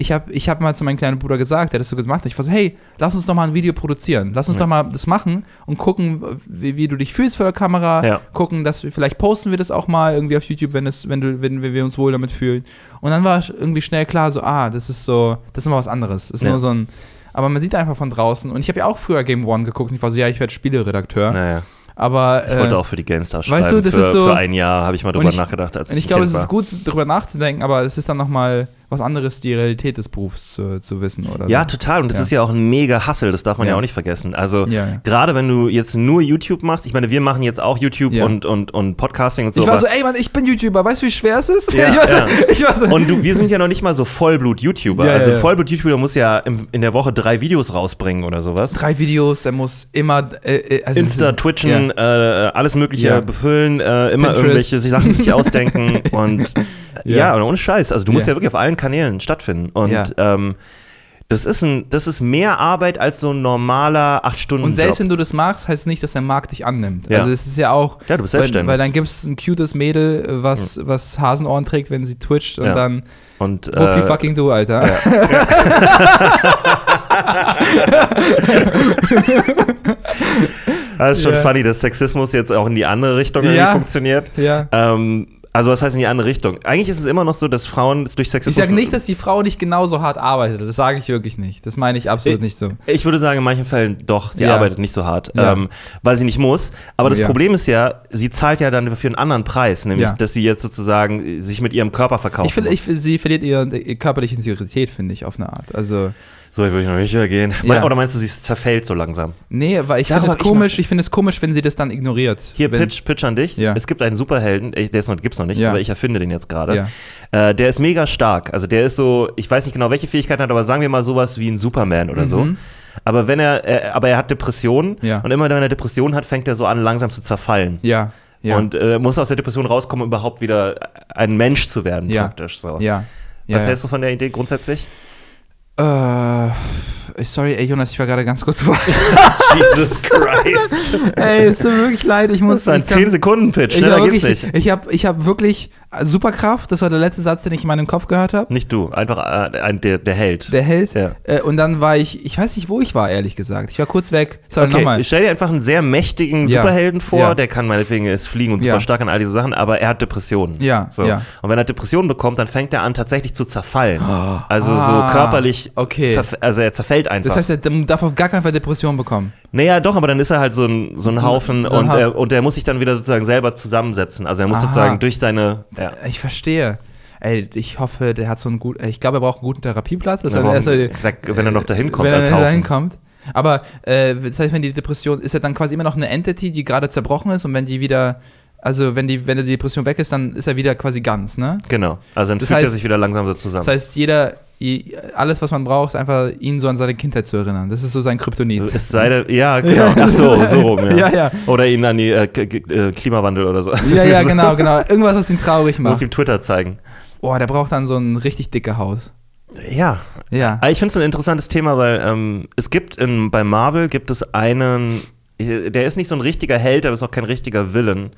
ich habe ich hab mal zu meinem kleinen Bruder gesagt, der hat das so gemacht. Ich war so, hey, lass uns doch mal ein Video produzieren. Lass uns doch mal das machen und gucken, wie, wie du dich fühlst vor der Kamera. Ja. Gucken, dass wir, vielleicht posten wir das auch mal irgendwie auf YouTube, wenn, es, wenn, du, wenn wir uns wohl damit fühlen. Und dann war irgendwie schnell klar, so, ah, das ist so, das ist mal was anderes. Das ist Ja. nur so ein. Aber man sieht einfach von draußen. Und ich habe ja auch früher Game One geguckt. Und ich war so, ja, ich werde Spieleredakteur. Naja, Aber. ich äh, wollte auch für die GameStar schreiben. weißt du, das für, ist so- für ein Jahr habe ich mal drüber ich- nachgedacht, als Und ich ein glaube, es war. ist gut, darüber nachzudenken, aber es ist dann nochmal was anderes, die Realität des Berufs zu, zu wissen, oder? Ja, so. total. Und das Ja. ist ja auch ein mega Hustle, das darf man ja, Ja. auch nicht vergessen. Also gerade wenn du jetzt nur YouTube machst, ich meine, wir machen jetzt auch YouTube und, und, und Podcasting und so. Ich war so, ey Mann, ich bin YouTuber, weißt du, wie schwer es ist? Ja, ich, war so, ich war so, Und du, wir sind ja noch nicht mal so Vollblut-YouTuber. Also. Vollblut-YouTuber muss ja im, in der Woche drei Videos rausbringen oder sowas. drei Videos, er muss immer, äh, äh, also Insta, Twitchen, äh, alles Mögliche befüllen, äh, immer Pinterest. irgendwelche Sachen sich ausdenken und ja, Ja. und ohne Scheiß. Also du musst Ja. ja wirklich auf allen Kanälen stattfinden. Und Ja. ähm, Das ist, ein, das ist mehr Arbeit als so ein normaler 8 Stunden Und selbst wenn du das magst, heißt es nicht, dass der Markt dich annimmt. Ja. Also es ist ja auch. Ja, du bist weil, selbstständig. weil dann gibt es ein cutes Mädel, äh, was, was Hasenohren trägt, wenn sie twitcht und Ja. dann Und, äh, fucking du, Alter. das ist schon Ja. funny, dass Sexismus jetzt auch in die andere Richtung Ja. irgendwie funktioniert. Ja. Ähm, also was heißt in die andere Richtung? Eigentlich ist es immer noch so, dass Frauen durch Sexismus... Ich sage nicht, dass die Frau nicht genauso hart arbeitet. Das sage ich wirklich nicht. Das meine ich absolut Ich- nicht so. Ich würde sagen, in manchen Fällen doch, sie Ja. arbeitet nicht so hart, Ja. ähm, weil sie nicht muss. Aber das Ja. Problem ist ja, sie zahlt ja dann für einen anderen Preis, nämlich, dass sie jetzt sozusagen sich mit ihrem Körper verkaufen Ich finde, ich, sie verliert ihre, ihre körperliche Integrität, finde ich, auf eine Art. Also, so würde ich noch nicht gehen. Ja. Oder meinst du, sie zerfällt so langsam? nee, weil ich finde es komisch, ich finde es komisch, wenn sie das dann ignoriert. Hier, wenn, Pitch, Pitch an dich. Ja. Es gibt einen Superhelden, äh, der ist noch, gibt's noch nicht, Ja. aber ich erfinde den jetzt gerade. Äh, der ist mega stark. Also der ist so, ich weiß nicht genau, welche Fähigkeiten er hat, aber sagen wir mal sowas wie ein Superman oder so. Mhm. Aber wenn er, äh, aber er hat Depressionen und immer wenn er Depressionen hat, fängt er so an, langsam zu zerfallen. Ja. Und äh, muss aus der Depression rauskommen, um überhaupt wieder ein Mensch zu werden, praktisch. So. ja. Was hältst du von der Idee grundsätzlich? Äh, sorry, ey Jonas, ich war gerade ganz kurz vor. Jesus Christ. ey, es tut mir wirklich leid, ich Das muss. ist ein ich kann- 10-Sekunden-Pitch, Ich schneller habe geht's nicht. ich habe ich hab wirklich Superkraft, das war der letzte Satz, den ich in meinem Kopf gehört habe. Nicht du, einfach äh, ein, der, der Held. Der Held. Ja. Äh, und dann war ich, ich weiß nicht, wo ich war, ehrlich gesagt. Ich war kurz weg. Sorry, Okay, nochmal. stell dir einfach einen sehr mächtigen Ja. Superhelden vor, Ja. der kann meinetwegen ist fliegen und super stark an all diese Sachen, aber er hat Depressionen. Ja, So. ja. Und wenn er Depressionen bekommt, dann fängt er an tatsächlich zu zerfallen. Also Ah, so körperlich, okay. also er zerfällt einfach. Das heißt, er darf auf gar keinen Fall Depressionen bekommen. naja, doch, aber dann ist er halt so ein, so ein Haufen so ein und, Haufen. Er, und er muss sich dann wieder sozusagen selber zusammensetzen. Also er muss Aha. sozusagen durch seine, ja. Ich verstehe. Ey, ich hoffe, der hat so einen guten, ich glaube, er braucht einen guten Therapieplatz. Ja, heißt, warum- er- wenn- er noch dahin kommt wenn als er Haufen. dahin kommt. Aber äh, das heißt, wenn die Depression, ist er dann quasi immer noch eine Entity, die gerade zerbrochen ist und wenn die wieder, also wenn die, wenn die Depression weg ist, dann ist er wieder quasi ganz, ne? Genau. Also dann Das fügt er sich wieder langsam so zusammen. Das heißt, jeder, je- alles, was man braucht, ist einfach ihn so an seine Kindheit zu erinnern. Das ist so sein Kryptonit. es sei denn, ja, genau. Ja, Ach so, so rum, ja. Ja, ja. Oder ihn an die äh, äh, Klimawandel oder so. Ja, ja, genau, genau. Irgendwas, was ihn traurig Muss macht. ihm Twitter zeigen. Boah, der braucht dann so ein richtig dicke Haut. Ja. Ja. Ich finde es ein interessantes Thema, weil ähm, es gibt in, bei Marvel gibt es einen, äh, der ist nicht so ein richtiger Held, aber ist auch kein richtiger Villain.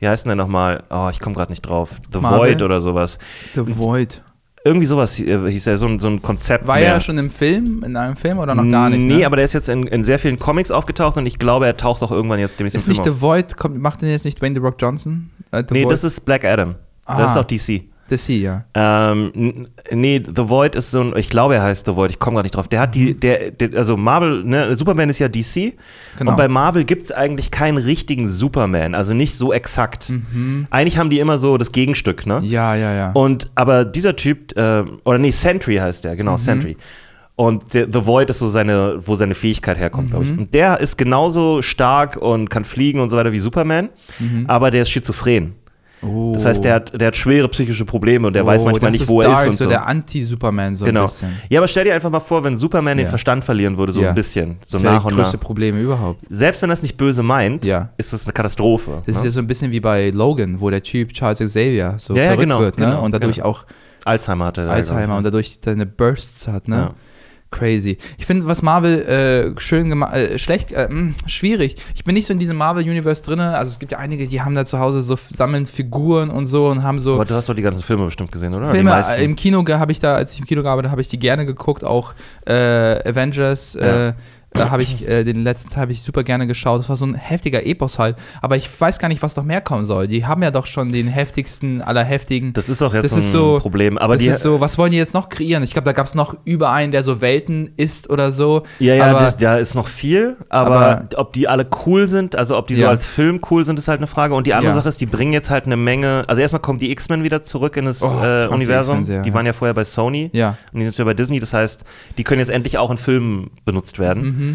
Wie heißt denn der nochmal? Oh, ich komme gerade nicht drauf. The Marvel? Void oder sowas. The Void. Irgendwie sowas äh, hieß er, so ein, so ein Konzept. War mehr. er schon im Film, in einem Film oder noch gar nicht? Nee, ne? aber der ist jetzt in, in sehr vielen Comics aufgetaucht und ich glaube, er taucht auch irgendwann jetzt demnächst Ist nicht The Void, kommt, macht den jetzt nicht Dwayne The Rock Johnson? Äh, The Nee, Void? das ist Black Adam. Ah. Das ist auch DC. The Sea, ja. Ähm, nee, The Void ist so ein, ich glaube, er heißt The Void, ich komme gerade nicht drauf. Der hat die, der, der, also Marvel, ne, Superman ist ja DC. Mhm. Genau. Und bei Marvel gibt es eigentlich keinen richtigen Superman, also nicht so exakt. Mhm. Eigentlich haben die immer so das Gegenstück, ne? Ja, ja, ja. Und, aber dieser Typ, äh, oder nee, Sentry heißt der, Mhm. genau, Sentry. Und der, The Void ist so seine, wo seine Fähigkeit herkommt, glaube ich. Mhm. Und der ist genauso stark und kann fliegen und so weiter wie Superman, aber der ist schizophren. Oh. Das heißt, der hat, der hat schwere psychische Probleme und der weiß manchmal nicht, wo er dark, ist und so. so. der Anti-Superman so ein genau. bisschen. Ja, aber stell dir einfach mal vor, wenn Superman den Ja. Verstand verlieren würde, so Ja. ein bisschen, so das wäre nach das und größte nach. Probleme überhaupt. Selbst wenn er es nicht böse meint, Ja. ist das eine Katastrophe. Das ist ne? ja so ein bisschen wie bei Logan, wo der Typ Charles Xavier so verrückt genau, wird, ne? genau, und dadurch genau. auch Alzheimer hatte er. Alzheimer und dadurch seine Bursts hat, ne? Crazy. Ich finde, was Marvel äh, schön gemacht, äh, schlecht, äh, mh, schwierig. Ich bin nicht so in diesem Marvel-Universe drin. Also es gibt ja einige, die haben da zu Hause so sammeln Figuren und so und haben so Aber du hast doch die ganzen Filme bestimmt gesehen, oder? Filme. Äh, Im Kino habe ich da, als ich im Kino gearbeitet habe, ich die gerne geguckt. Auch äh, Avengers. Ja. Da habe ich äh, den letzten Teil habe ich super gerne geschaut. Das war so ein heftiger Epos halt. Aber ich weiß gar nicht, was noch mehr kommen soll. Die haben ja doch schon den heftigsten aller heftigen. das ist doch jetzt das ein so- Problem. Aber das die, ist so, was wollen die jetzt noch kreieren? Ich glaube, da gab es noch über einen, der so Welten ist oder so. Ja, ja, aber, das, da ist noch viel, aber, Aber- ob die alle cool sind, also ob die so Ja. als Film cool sind, ist halt eine Frage. Und die andere Ja. Sache ist, die bringen jetzt halt eine Menge. Also erstmal kommen die X-Men wieder zurück in das Oh, äh, die Universum. X-Men sehr, die ja. waren ja vorher bei Sony Ja. und die sind jetzt wieder bei Disney. Das heißt, die können jetzt endlich auch in Filmen benutzt werden. Mhm.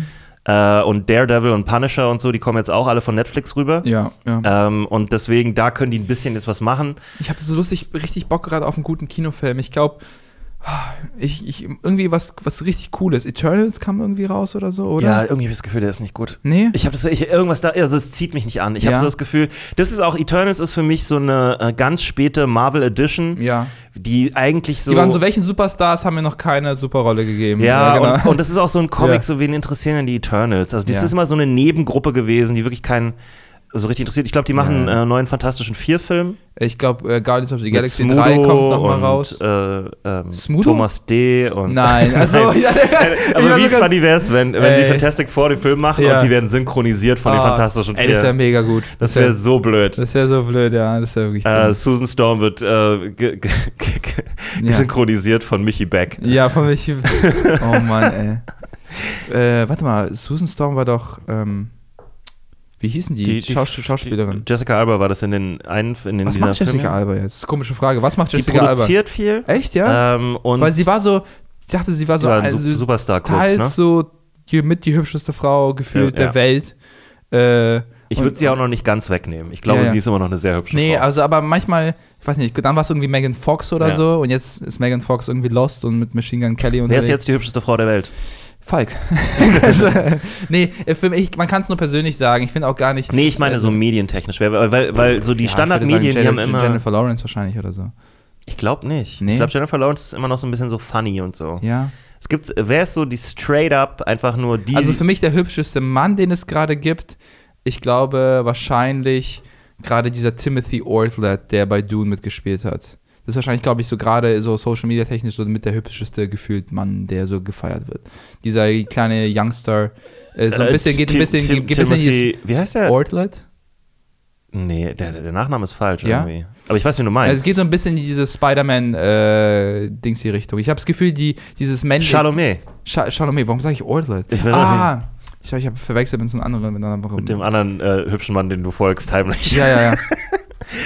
Äh, und Daredevil und Punisher und so, die kommen jetzt auch alle von Netflix rüber. Ja, ja. Ähm, und deswegen, da können die ein bisschen jetzt was machen. Ich habe so lustig, richtig Bock gerade auf einen guten Kinofilm. Ich glaube, Ich, ich, irgendwie was, was richtig Cooles. Eternals kam irgendwie raus oder so, oder? Ja, irgendwie habe ich das Gefühl, der ist nicht gut. Nee? Ich habe das ich, irgendwas da, also es zieht mich nicht an. Ich habe Ja. so das Gefühl, das ist auch Eternals ist für mich so eine äh, ganz späte Marvel Edition, Ja. die eigentlich so Die waren so, welchen Superstars haben mir noch keine Superrolle gegeben? Ja, genau. und, und das ist auch so ein Comic, Ja. so wen interessieren denn die Eternals? Also das Ja. ist immer so eine Nebengruppe gewesen, die wirklich keinen so richtig interessiert. Ich glaube, die machen Ja. äh, neuen Fantastischen Vier-Film. ich glaube, äh, Guardians of the Galaxy Smudo 3 kommt noch mal und, raus. Äh, ähm? Thomas D. und Nein, also, ja, Aber war wie funny wäre es, wenn, wenn die. Fantastic Four den Film machen Ja. und die werden synchronisiert von den Ah, Fantastischen Ey, das wäre Vier? mega gut. Das wäre wär- so blöd. Das wäre so blöd, ja. Das wäre wirklich Äh. Susan Storm wird äh, synchronisiert von Michi Beck. Ja, von mich. Oh Mann, ey. Äh, warte mal, Susan Storm war doch. Ähm, wie hießen die? Die- die- Schaus Schauspielerin. Jessica Alba war das in den einen in den Was macht Jessica Filme? Alba jetzt? Komische Frage. Was macht Die Jessica Alba? produziert viel. Echt, ja? Ähm, und Weil sie war so. Ich dachte, sie war so. die ein also, Su- Superstar kurz, teils ne? so die, mit die hübscheste Frau gefühlt Ja, der ja. Welt. Äh, Ich und- würde sie auch noch nicht ganz wegnehmen. Ich glaube, Ja, ja. sie ist immer noch eine sehr hübsche Nee, Frau. also aber manchmal, ich weiß nicht, dann war es irgendwie Megan Fox oder Ja. so und jetzt ist Megan Fox irgendwie lost und mit Machine Gun Kelly Wer unterwegs. ist jetzt die hübscheste Frau der Welt? Falk. nee, äh, für mich, man kann es nur persönlich sagen. Ich finde auch gar nicht. Nee, ich meine also- so medientechnisch. Weil, weil, weil so die Ja, Standardmedien, die haben immer. Jennifer Lawrence wahrscheinlich oder so. Ich glaube nicht. Nee. Ich glaube, Jennifer Lawrence ist immer noch so ein bisschen so funny und so. Ja. Es gibt, wer ist so die straight up einfach nur die. Also für mich der hübscheste Mann, den es gerade gibt, ich glaube wahrscheinlich gerade dieser Timothy Ortlet, der bei Dune mitgespielt hat. Das ist wahrscheinlich, glaube ich, so gerade so Social Media technisch so mit der hübscheste gefühlt Mann, der so gefeiert wird. Dieser kleine Youngster, äh, so ein Äh, bisschen, geht ein bisschen, Tim- geht ein bisschen Timothy- Wie heißt der? Ortlet. nee, der, der Nachname ist falsch Ja? irgendwie. Aber ich weiß, wie du meinst. Also es geht so ein bisschen in diese Spider-Man-Dings die Richtung. Ich habe das Gefühl, die, dieses männliche. Chalamet. Scha Chalamet, warum sage ich Ortlet? Ich weiß ah, ich glaube, ich habe verwechselt mit so einem anderen. Mit, Mit dem anderen äh, hübschen Mann, den du folgst, heimlich. Ja, ja, ja.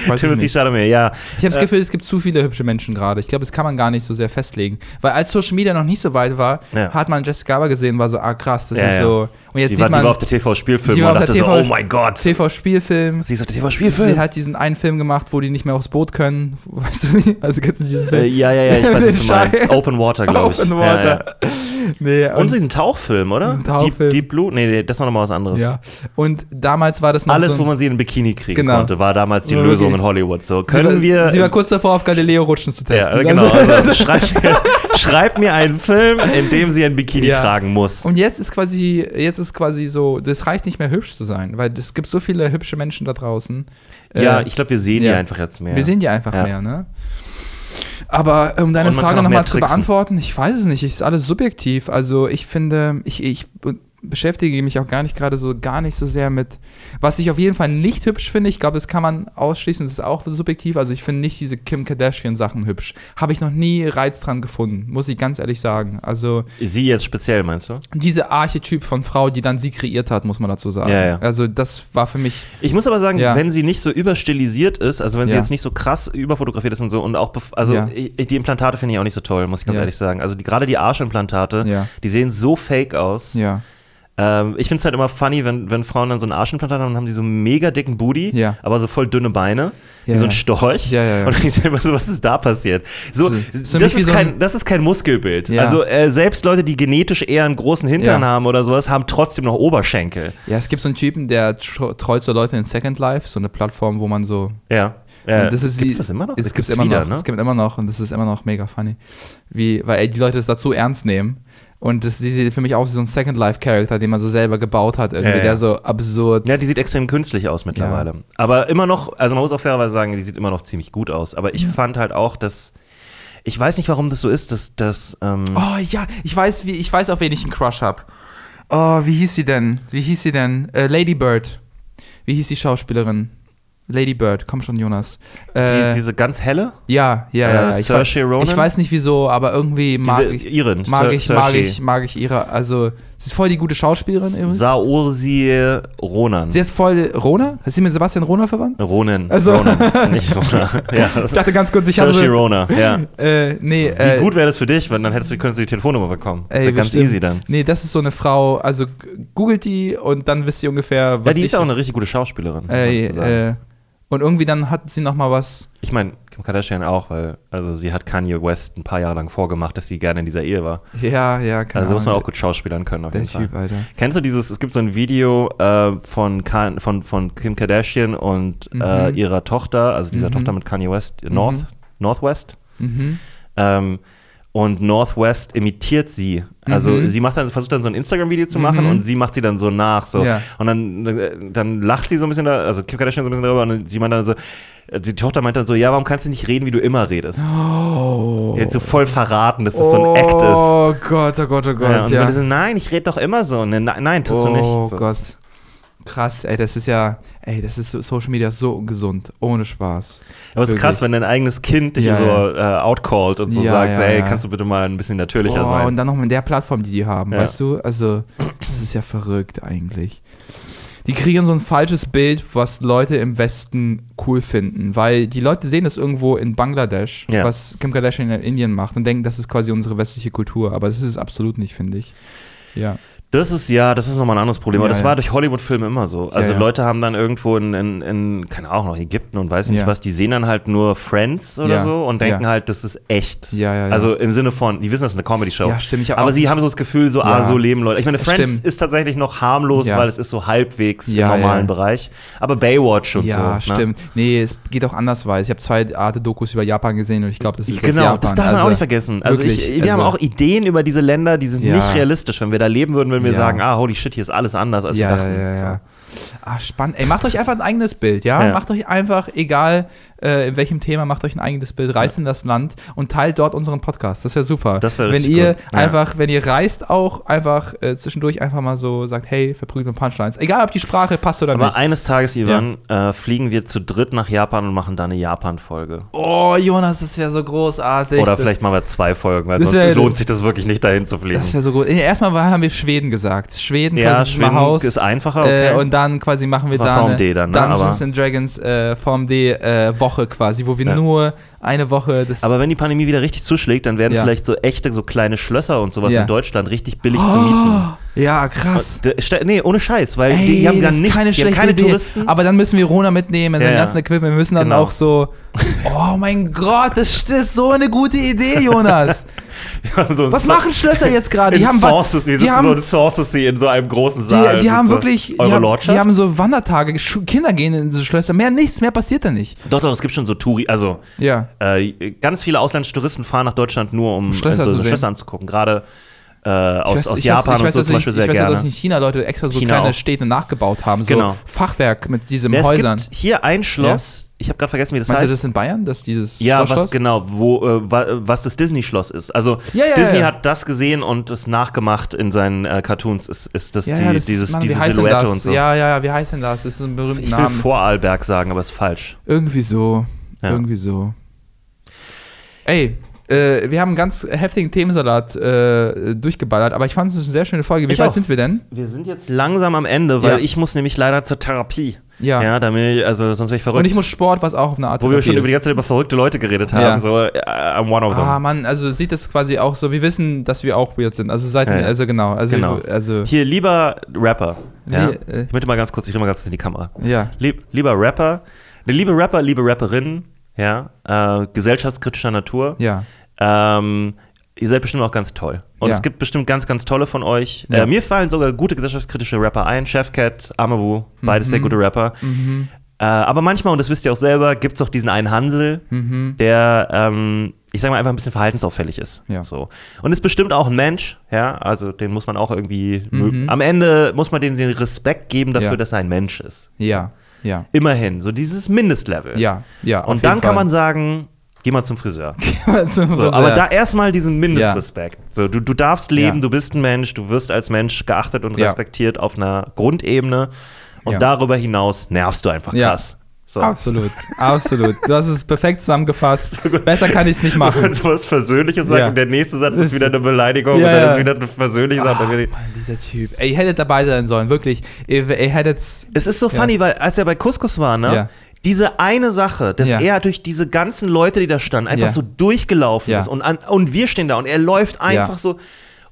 Weiß Timothy. Chalamet, ja. Ich habe das Äh, Gefühl, es gibt zu viele hübsche Menschen gerade. Ich glaube, das kann man gar nicht so sehr festlegen. Weil als Social Media noch nicht so weit war, Ja. hat man Jessica Alba gesehen, war so, ah krass, das Ja, ist ja. so. Und jetzt Die sieht war, die man war auf der TV-Spielfilm die und dachte der so, TV oh mein Gott. TV-Spielfilm. Sie ist auf der Sie TV-Spielfilm. hat diesen einen Film gemacht, wo die nicht mehr aufs Boot können. Weißt du nicht? Also kennst du diesen Äh, Film? ja, ja, ja, ich weiß, was du meinst. Open Water, glaube ich. Open Ja, Water. ja. Nee, Und diesen Tauchfilm, oder? Diesen Tauchfilm. Deep, Deep Blue? Nee, nee, das war nochmal was anderes. ja. Und damals war das noch Alles, so wo man sie in ein Bikini kriegen Genau. konnte, war damals die Ja, Lösung in Hollywood. So, sie können war, wir. Sie war kurz davor, auf Galileo rutschen zu ja, testen. äh, genau. Also- Also, schreib, mir, schreib mir einen Film, in dem sie ein Bikini Ja. tragen muss. Und jetzt ist quasi, jetzt ist quasi so, das reicht nicht mehr hübsch zu sein, weil es gibt so viele hübsche Menschen da draußen. ja, Äh, ich glaube, wir sehen ja. die einfach jetzt mehr. Wir sehen die einfach Ja. mehr, ne? Aber um deine Frage nochmal zu beantworten, ich weiß es nicht, ist alles subjektiv. Also ich finde, ich, ich beschäftige mich auch gar nicht gerade so, gar nicht so sehr mit, was ich auf jeden Fall nicht hübsch finde. Ich glaube, das kann man ausschließen, das ist auch subjektiv. Also ich finde nicht diese Kim Kardashian-Sachen hübsch. Habe ich noch nie Reiz dran gefunden, muss ich ganz ehrlich sagen. Also Sie jetzt speziell, meinst du? diese Archetyp von Frau, die dann sie kreiert hat, muss man dazu sagen. Ja, ja. Also das war für mich, Ich muss aber sagen, Ja. wenn sie nicht so überstilisiert ist, also wenn sie jetzt nicht so krass überfotografiert ist und so und auch, also ich, die Implantate finde ich auch nicht so toll, muss ich ganz ehrlich sagen. Also die, gerade die Arschimplantate, die sehen so fake aus. ja, Ähm, ich finde es halt immer funny, wenn, wenn Frauen dann so ein Arschimplantat haben, dann haben die so einen mega dicken Booty, Ja. aber so voll dünne Beine, Ja, wie so ein. Storch. Ja. Und ich sage immer so, was ist da passiert? So, So- das, ist so kein, ein- das ist kein Muskelbild. Also äh, selbst Leute, die genetisch eher einen großen Hintern haben oder sowas, haben trotzdem noch Oberschenkel. ja, es gibt so einen Typen, der treut so Leute in Second Life, so eine Plattform, wo man so Ja. Äh, das ist die, gibt's das immer noch? Es Das gibt immer wieder, noch. ne? Es gibt immer noch und das ist immer noch mega funny. Wie, weil ey, die Leute es dazu ernst nehmen. Und das sieht für mich aus wie so ein Second Life Charakter, den man so selber gebaut hat, irgendwie, Ja, ja. der so absurd. Ja, die sieht extrem künstlich aus mittlerweile. Aber immer noch, also man muss auch fairerweise sagen, die sieht immer noch ziemlich gut aus. Aber ich fand halt auch, dass. Ich weiß nicht, warum das so ist, dass. dass ähm, Oh ja, ich weiß, wie, ich weiß, auf wen ich einen Crush hab. Oh, wie hieß sie denn? Wie hieß sie denn? Äh, Lady Bird. Wie hieß die Schauspielerin? Lady Bird, komm schon, Jonas. Äh, die, diese ganz helle? ja, ja, äh, ja. ja. Ich, weiß, Ronan? ich weiß nicht wieso, aber irgendwie mag Diese ich, Irin. mag Sir- ich, mag ich, mag ich ihre, also, sie ist voll die gute Schauspielerin übrigens. Saoirse Ronan. Sie ist voll, Rona? Hast du mit Sebastian Rona verwandt? Ronan. Also- Ronan. Nicht Ronan. ja. Ich dachte ganz kurz, ich habe Saoirse so, Ronan, ja. äh, nee, Wie äh, gut wäre das für dich, wenn dann hättest du, könntest du die Telefonnummer bekommen. Das wäre ganz bestimmt. easy dann. Nee, das ist so eine Frau, also googelt die und dann wisst ihr ungefähr, Ja, was die ich, ist auch eine richtig gute Schauspielerin. sagen. äh, und irgendwie dann hat sie noch mal was. ich meine, Kim Kardashian auch, weil also sie hat Kanye West ein paar Jahre lang vorgemacht, dass sie gerne in dieser Ehe war. Ja, ja, keine Also muss man auch gut schauspielern können auf jeden Fall. Typ, Alter. Kennst du dieses, es gibt so ein Video äh, von, Kan- von, von Kim Kardashian und äh, Mhm. ihrer Tochter, also dieser Mhm. Tochter mit Kanye West, North, Mhm. Northwest. Mhm. Ähm, und Northwest imitiert sie. Also Mhm. sie macht dann, versucht dann so ein Instagram-Video zu machen Mhm. und sie macht sie dann so nach. So. Ja. Und dann, dann lacht sie so ein bisschen, da, also Kim Kardashian so ein bisschen darüber und sie meint dann so, die Tochter meint dann so, ja, warum kannst du nicht reden, wie du immer redest? Oh. Jetzt so voll verraten, dass das so ein Act ist. Oh Gott, oh Gott, oh Gott. Ja, und ja. so, nein, ich rede doch immer so. Nein, nein, tust oh du nicht. So. Gott. Krass, ey, das ist ja, ey, das ist so, Social Media so ungesund, ohne Spaß. Aber es ist krass, wenn dein eigenes Kind dich Ja, so äh, outcallt und so Ja, sagt, ja, ey, ja. kannst du bitte mal ein bisschen natürlicher Oh, sein. und dann noch mit der Plattform, die die haben, Ja. weißt du? Also, das ist ja verrückt eigentlich. Die kriegen so ein falsches Bild, was Leute im Westen cool finden, weil die Leute sehen das irgendwo in Bangladesch, Ja. was Kim Kardashian in Indien macht und denken, das ist quasi unsere westliche Kultur, aber das ist es absolut nicht, finde ich. Ja. Das ist ja, das ist nochmal ein anderes Problem. Aber Ja, das ja. war durch Hollywood-Filme immer so. Also ja. Leute haben dann irgendwo in, in, in, keine Ahnung, noch Ägypten und weiß nicht was, die sehen dann halt nur Friends oder so und denken halt, das ist echt. Also im Sinne von, die wissen, das ist eine Comedy-Show. Ja, stimmt, Aber auch- sie haben so das Gefühl, so, ah, so leben Leute. Ich meine, Friends Stimmt. ist tatsächlich noch harmlos, weil es ist so halbwegs im normalen. Bereich. Aber Baywatch und so. ja, ne? stimmt. Nee, es geht auch andersweise. Ich habe zwei Arte Dokus über Japan gesehen und ich glaube, das ist Genau, Japan. das darf man also, auch nicht vergessen. Also ich, wir haben also- auch Ideen über diese Länder, die sind nicht realistisch. Wenn wir da leben würden, würden wir Ja. sagen, ah, holy shit, hier ist alles anders, als ja, wir dachten. Ja, ja, So. ja. Ah, spannend. Ey, macht euch einfach ein eigenes Bild? Ja. Macht euch einfach, egal äh, in welchem Thema, macht euch ein eigenes Bild, reist in das Land und teilt dort unseren Podcast. Das wäre super. Das wär Wenn ihr cool. Ja. einfach, wenn ihr reist auch, einfach äh, zwischendurch einfach mal so sagt, hey, verprügelt und Punchlines. Egal, ob die Sprache passt oder Aber nicht. eines Tages, Ivan, äh, fliegen wir zu dritt nach Japan und machen da eine Japan-Folge. Oh, Jonas, das wäre so großartig. Oder das, vielleicht machen wir zwei Folgen, weil sonst wär- lohnt sich das wirklich nicht, dahin zu fliegen. Das wäre so gut. Erstmal haben wir Schweden gesagt. Schweden, ja, Schweden Haus. ist einfacher, okay. Äh, und dann quasi machen wir War da Form eine D dann, ne? Dungeons Aber- and Dragons äh, Form D äh, Woche quasi, wo wir Ja. nur eine Woche das aber wenn die Pandemie wieder richtig zuschlägt, dann werden Ja. vielleicht so echte, so kleine Schlösser und sowas in Deutschland richtig billig zu mieten. Ja krass. Äh, nee, ohne Scheiß, weil Ey, die, die haben dann nichts, keine die haben keine Idee. Touristen. Aber dann müssen wir Rona mitnehmen, sein ja. ganzen Equipment. Wir müssen dann Genau. auch so. Oh mein Gott, das ist so eine gute Idee, Jonas. so Was So- machen Schlösser jetzt gerade? Die haben wir die sitzen haben- so in Sauces in so einem großen Saal. Die, die haben so wirklich, die Eure haben, Lordschaft? die haben so Wandertage, Kinder gehen in diese Schlösser, mehr nichts, mehr passiert da nicht. doch, doch, es gibt schon so Touri, also Ja. äh, ganz viele ausländische Touristen fahren nach Deutschland nur, um Schlösser äh, so, so. Schlösser anzugucken. Gerade äh, aus, Ich weiß- aus ich Japan weiß, ich und weiß, so dass zum ich, Beispiel ich sehr weiß, gerne. dass in China Leute extra so China kleine auch. Städte nachgebaut haben, so Genau. Fachwerk mit diesen Ja, es Häusern. gibt hier ein Schloss, ich habe gerade vergessen, wie das Meinst du heißt. das in Bayern, dass dieses ja, Schloss- was genau, wo, äh, wa- was das Disney-Schloss ist. Also Ja, ja, Disney ja. hat das gesehen und es nachgemacht in seinen äh, Cartoons. Ist, ist das Ja, die, ja, das, dieses, Mann, diese Silhouette das? und so. Ja, ja, ja, wie heißt denn das? Das ist ein berühmter ich will. Vorarlberg sagen, aber ist falsch. Irgendwie so. Ja. Irgendwie so. Ey, äh, wir haben einen ganz heftigen Themensalat äh, durchgeballert, aber ich fand es eine sehr schöne Folge. Wie Ich weit auch. sind wir denn? Wir sind jetzt langsam am Ende, weil Ja. ich muss nämlich leider zur Therapie. Ja. Ja, damit, also sonst wäre ich verrückt. Und ich muss Sport, was auch auf eine Art Wo wir schon über die ist. ganze Zeit über verrückte Leute geredet haben. Ja. So, äh, I'm one of them. Ah, Mann, also sieht das quasi auch so, wir wissen, dass wir auch weird sind. Also seit, Ja, also genau, also, Genau. also Hier, lieber Rapper. Ja? Lie- äh. ich möchte mal ganz kurz, ich rede mal ganz kurz in die Kamera. ja. Lieb, lieber Rapper, liebe Rapper, liebe Rapperinnen, ja, äh, gesellschaftskritischer Natur. Ja. Ähm, ihr seid bestimmt auch ganz toll. Und Ja. es gibt bestimmt ganz, ganz tolle von euch. Ja. Äh, mir fallen sogar gute gesellschaftskritische Rapper ein. Chefcat, Amawu, beides Mhm. sehr gute Rapper. Äh, aber manchmal, und das wisst ihr auch selber, gibt es auch diesen einen Hansel, Mhm. der, ähm, ich sag mal, einfach ein bisschen verhaltensauffällig ist. Ja. So. Und ist bestimmt auch ein Mensch, ja, also den muss man auch irgendwie, Mhm. mögen. am Ende muss man denen den Respekt geben dafür, dass er ein Mensch ist. Ja. Ja. Immerhin, so dieses Mindestlevel. Ja. Ja. Und dann kann Fall. man sagen, geh mal zum Friseur. so, So, aber da erstmal diesen Mindestrespekt. So, du, du darfst leben, Ja. du bist ein Mensch, du wirst als Mensch geachtet und Ja. respektiert auf einer Grundebene. Und Ja. darüber hinaus nervst du einfach Ja. krass. So. Absolut, absolut. Du hast es perfekt zusammengefasst. Besser kann ich es nicht Du machen. kannst was Versöhnliches sagen Ja. und der nächste Satz ist wieder eine Beleidigung Ja, und dann ja. ist wieder eine versöhnliche Sache. Ah, Mann, dieser Typ. Ey, ihr hättet dabei sein sollen, wirklich. Ihr, ihr hättet. Es ist so Ja. funny, weil als er bei Couscous war, ne? Ja. Diese eine Sache, dass Ja. er durch diese ganzen Leute, die da standen, einfach Ja. so durchgelaufen Ja. ist und, an, und wir stehen da und er läuft einfach Ja. so.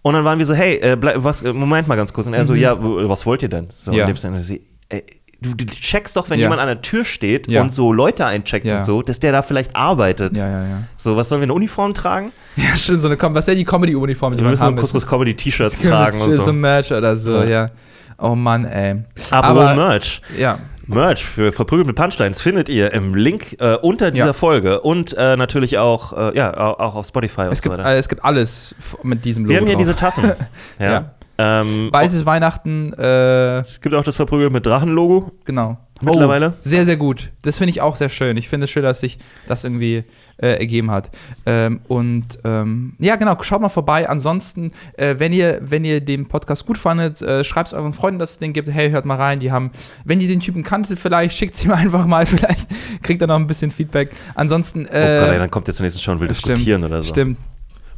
Und dann waren wir so, hey, äh, bleib, was, Moment mal ganz kurz. Und er so, Mhm. ja, w- was wollt ihr denn? So, Ja. in dem Sinne, sie, ey, du, du checkst doch, wenn Ja. jemand an der Tür steht Ja. und so Leute eincheckt Ja. und so, dass der da vielleicht arbeitet. Ja, ja, ja. So, was sollen wir eine Uniform tragen? Ja, stimmt, so eine, Com- was wäre die Comedy-Uniform, die Wir müssen haben so Kuskus Comedy T-Shirts tragen und so so. Merch oder so, Ja. Oh Mann, ey. Aber Aber- Merch. Ja, Merch für Verprügelt mit Punchlines findet ihr im Link äh, unter dieser Ja. Folge und äh, natürlich auch, äh, ja, auch auf Spotify und es so gibt, weiter. es gibt alles mit diesem Logo Wir haben hier drauf. diese Tassen. ja. Ja. Ähm, Weißes Weihnachten, äh, es gibt auch das Verprügelt mit Drachen-Logo. genau. Mittlerweile? Oh, sehr, sehr gut. Das finde ich auch sehr schön. Ich finde es schön, dass sich das irgendwie äh, ergeben hat. Ähm, und ähm, ja, genau, schaut mal vorbei. Ansonsten, äh, wenn ihr, wenn ihr den Podcast gut fandet, äh, schreibt es euren Freunden, dass es den gibt. Hey, hört mal rein. Die haben, wenn ihr den Typen kanntet, vielleicht schickt sie ihm einfach mal. Vielleicht kriegt er noch ein bisschen Feedback. Ansonsten, Oh äh, Gott, ey, dann kommt ihr zunächst schon und will diskutieren oder so. Stimmt.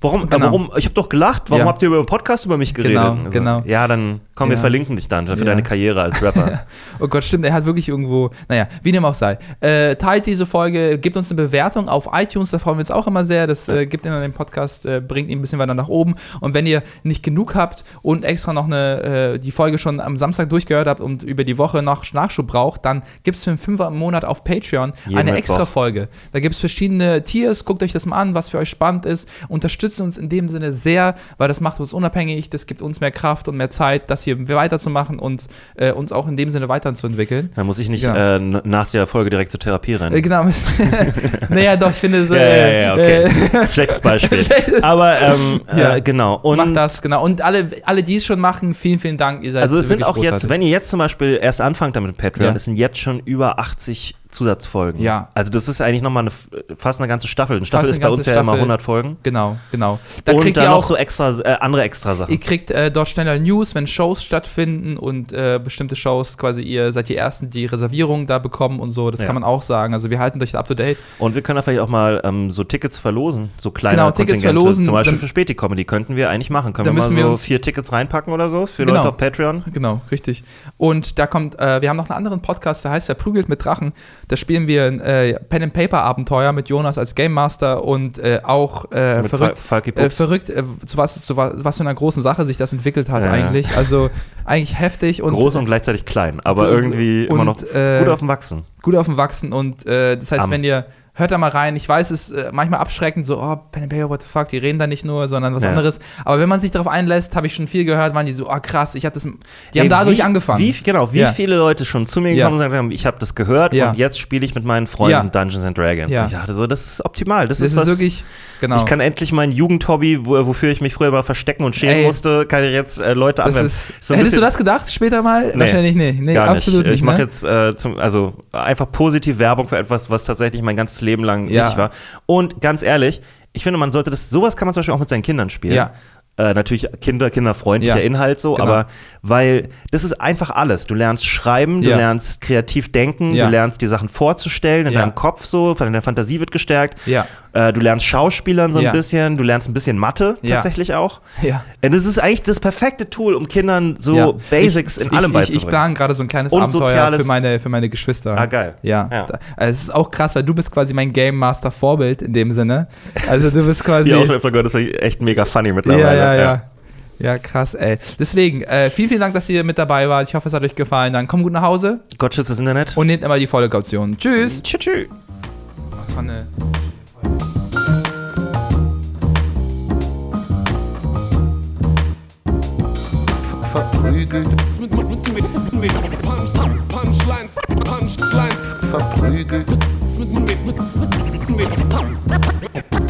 Warum? Genau. Äh, warum? Ich habe doch gelacht. Warum Ja. habt ihr über den Podcast über mich geredet? Genau, Also, genau. Ja, dann komm, wir Ja. verlinken dich dann für Ja. deine Karriere als Rapper. Oh Gott, stimmt, er hat wirklich irgendwo, naja, wie dem auch sei. Äh, teilt diese Folge, gebt uns eine Bewertung auf iTunes, da freuen wir uns auch immer sehr. Das äh, gibt ihnen den Podcast, äh, bringt ihn ein bisschen weiter nach oben. Und wenn ihr nicht genug habt und extra noch eine, äh, die Folge schon am Samstag durchgehört habt und über die Woche noch Nachschub braucht, dann gibt es für einen Fünfer im Monat auf Patreon Jeden eine Mittwoch. extra Folge. Da gibt es verschiedene Tiers, guckt euch das mal an, was für euch spannend ist. Unterstützt uns in dem Sinne sehr, weil das macht uns unabhängig, das gibt uns mehr Kraft und mehr Zeit, das hier weiterzumachen und äh, uns auch in dem Sinne weiterzuentwickeln. Dann muss ich nicht Ja. äh, nach der Folge direkt zur Therapie rennen. Äh, genau. naja, doch, ich finde so. Ja, ja, ja, okay. äh, Schlechtes Beispiel. Aber ähm, Ja. äh, genau. Und Macht das, genau. Und alle, alle, die es schon machen, vielen, vielen Dank. Ihr seid also es sind auch jetzt, großartig. wenn ihr jetzt zum Beispiel erst anfangt damit mit Patreon, Ja. es sind jetzt schon über 80 Zusatzfolgen. Ja. Also das ist eigentlich nochmal eine, fast eine ganze Staffel. Eine Staffel Fast ist eine bei uns ganze ja immer Staffel. 100 Folgen. Genau, genau. Da und kriegt dann ihr noch auch. so extra, äh, andere extra Sachen. Ihr kriegt äh, dort schneller News, wenn Shows stattfinden und äh, bestimmte Shows quasi, ihr seid die Ersten, die Reservierungen da bekommen und so. Das Ja. kann man auch sagen. Also wir halten euch up to date. Und wir können da vielleicht auch mal ähm, so Tickets verlosen, so kleine Genau, Tickets verlosen. Zum Beispiel Dann- für Späti-Comedy könnten wir eigentlich machen. Können wir mal müssen wir so uns- vier Tickets reinpacken oder so für Genau. Leute auf Patreon? Genau, richtig. Und da kommt, äh, wir haben noch einen anderen Podcast, der heißt Verprügelt mit Drachen. Da spielen wir ein äh, Pen and Paper Abenteuer mit Jonas als Game Master und äh, auch äh, verrückt. Fal- Äh, verrückt, äh, zu, was, zu was, was für einer großen Sache sich das entwickelt hat Ja, ja. eigentlich. Also eigentlich heftig und Groß und gleichzeitig klein, aber und- irgendwie immer noch und, äh, gut auf dem Wachsen. gut auf dem Wachsen und das heißt, Am. wenn ihr hört da mal rein, ich weiß, es ist äh, manchmal abschreckend, so, oh, Pen and Paper, what the fuck, die reden da nicht nur, sondern was Ja. anderes. Aber wenn man sich darauf einlässt, habe ich schon viel gehört, waren die so, oh krass, ich hatte das, die haben Ey, dadurch wie, angefangen. Wie, genau, wie Ja. viele Leute schon zu mir Ja. gekommen und gesagt haben, ich habe das gehört und jetzt spiele ich mit meinen Freunden. Dungeons and Dragons. Und ich dachte so, das ist optimal. Das, das ist, ist was, wirklich, genau. Ich kann endlich mein Jugendhobby, wo, wofür ich mich früher mal verstecken und schämen Ey. musste, kann ich jetzt äh, Leute anwenden. So hättest du das gedacht später mal? Nee, Wahrscheinlich nicht. Nee, Gar nicht. absolut nicht. Ich mache ne? jetzt äh, zum, also einfach positiv Werbung für etwas, was tatsächlich mein ganzes Leben lang Ja. nicht war. Und ganz ehrlich, ich finde, man sollte das, sowas kann man zum Beispiel auch mit seinen Kindern spielen. Ja. Äh, natürlich Kinder, kinderfreundlicher Ja. Inhalt so, Genau. aber weil das ist einfach alles. Du lernst schreiben, du Ja. lernst kreativ denken, Ja. du lernst die Sachen vorzustellen in Ja. deinem Kopf so, deine Fantasie wird gestärkt. Ja. Äh, du lernst Schauspielern so ein Ja. bisschen, du lernst ein bisschen Mathe Ja. tatsächlich auch. Ja. Und das ist eigentlich das perfekte Tool, um Kindern so Ja. Basics ich, in allem ich, ich, ich beizubringen. plane gerade so ein kleines Und Abenteuer für meine, für meine Geschwister. Ah, geil. Ja. Ja. Also es ist auch krass, weil du bist quasi mein Game Master Vorbild in dem Sinne. Also du bist quasi. Die auch schon öfter gehört, das war echt mega funny mittlerweile. Ja, ja, ja. Ja, krass, ey. Deswegen, äh, vielen, vielen Dank, dass ihr mit dabei wart. Ich hoffe, es hat euch gefallen. Dann kommt gut nach Hause Gott schützt das Internet. und nehmt immer die volle Kaution. Tschüss. tschüss. tschüss. Das war eine verprügelt, Punchlines, Punchlines, verprügelt,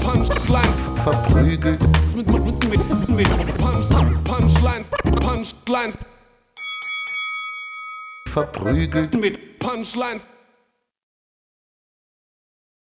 Punchlines, verprügelt, mit, mit, mit, mit, mit Punch, Punchlines, Punchlines, verprügelt. mit Punchlines.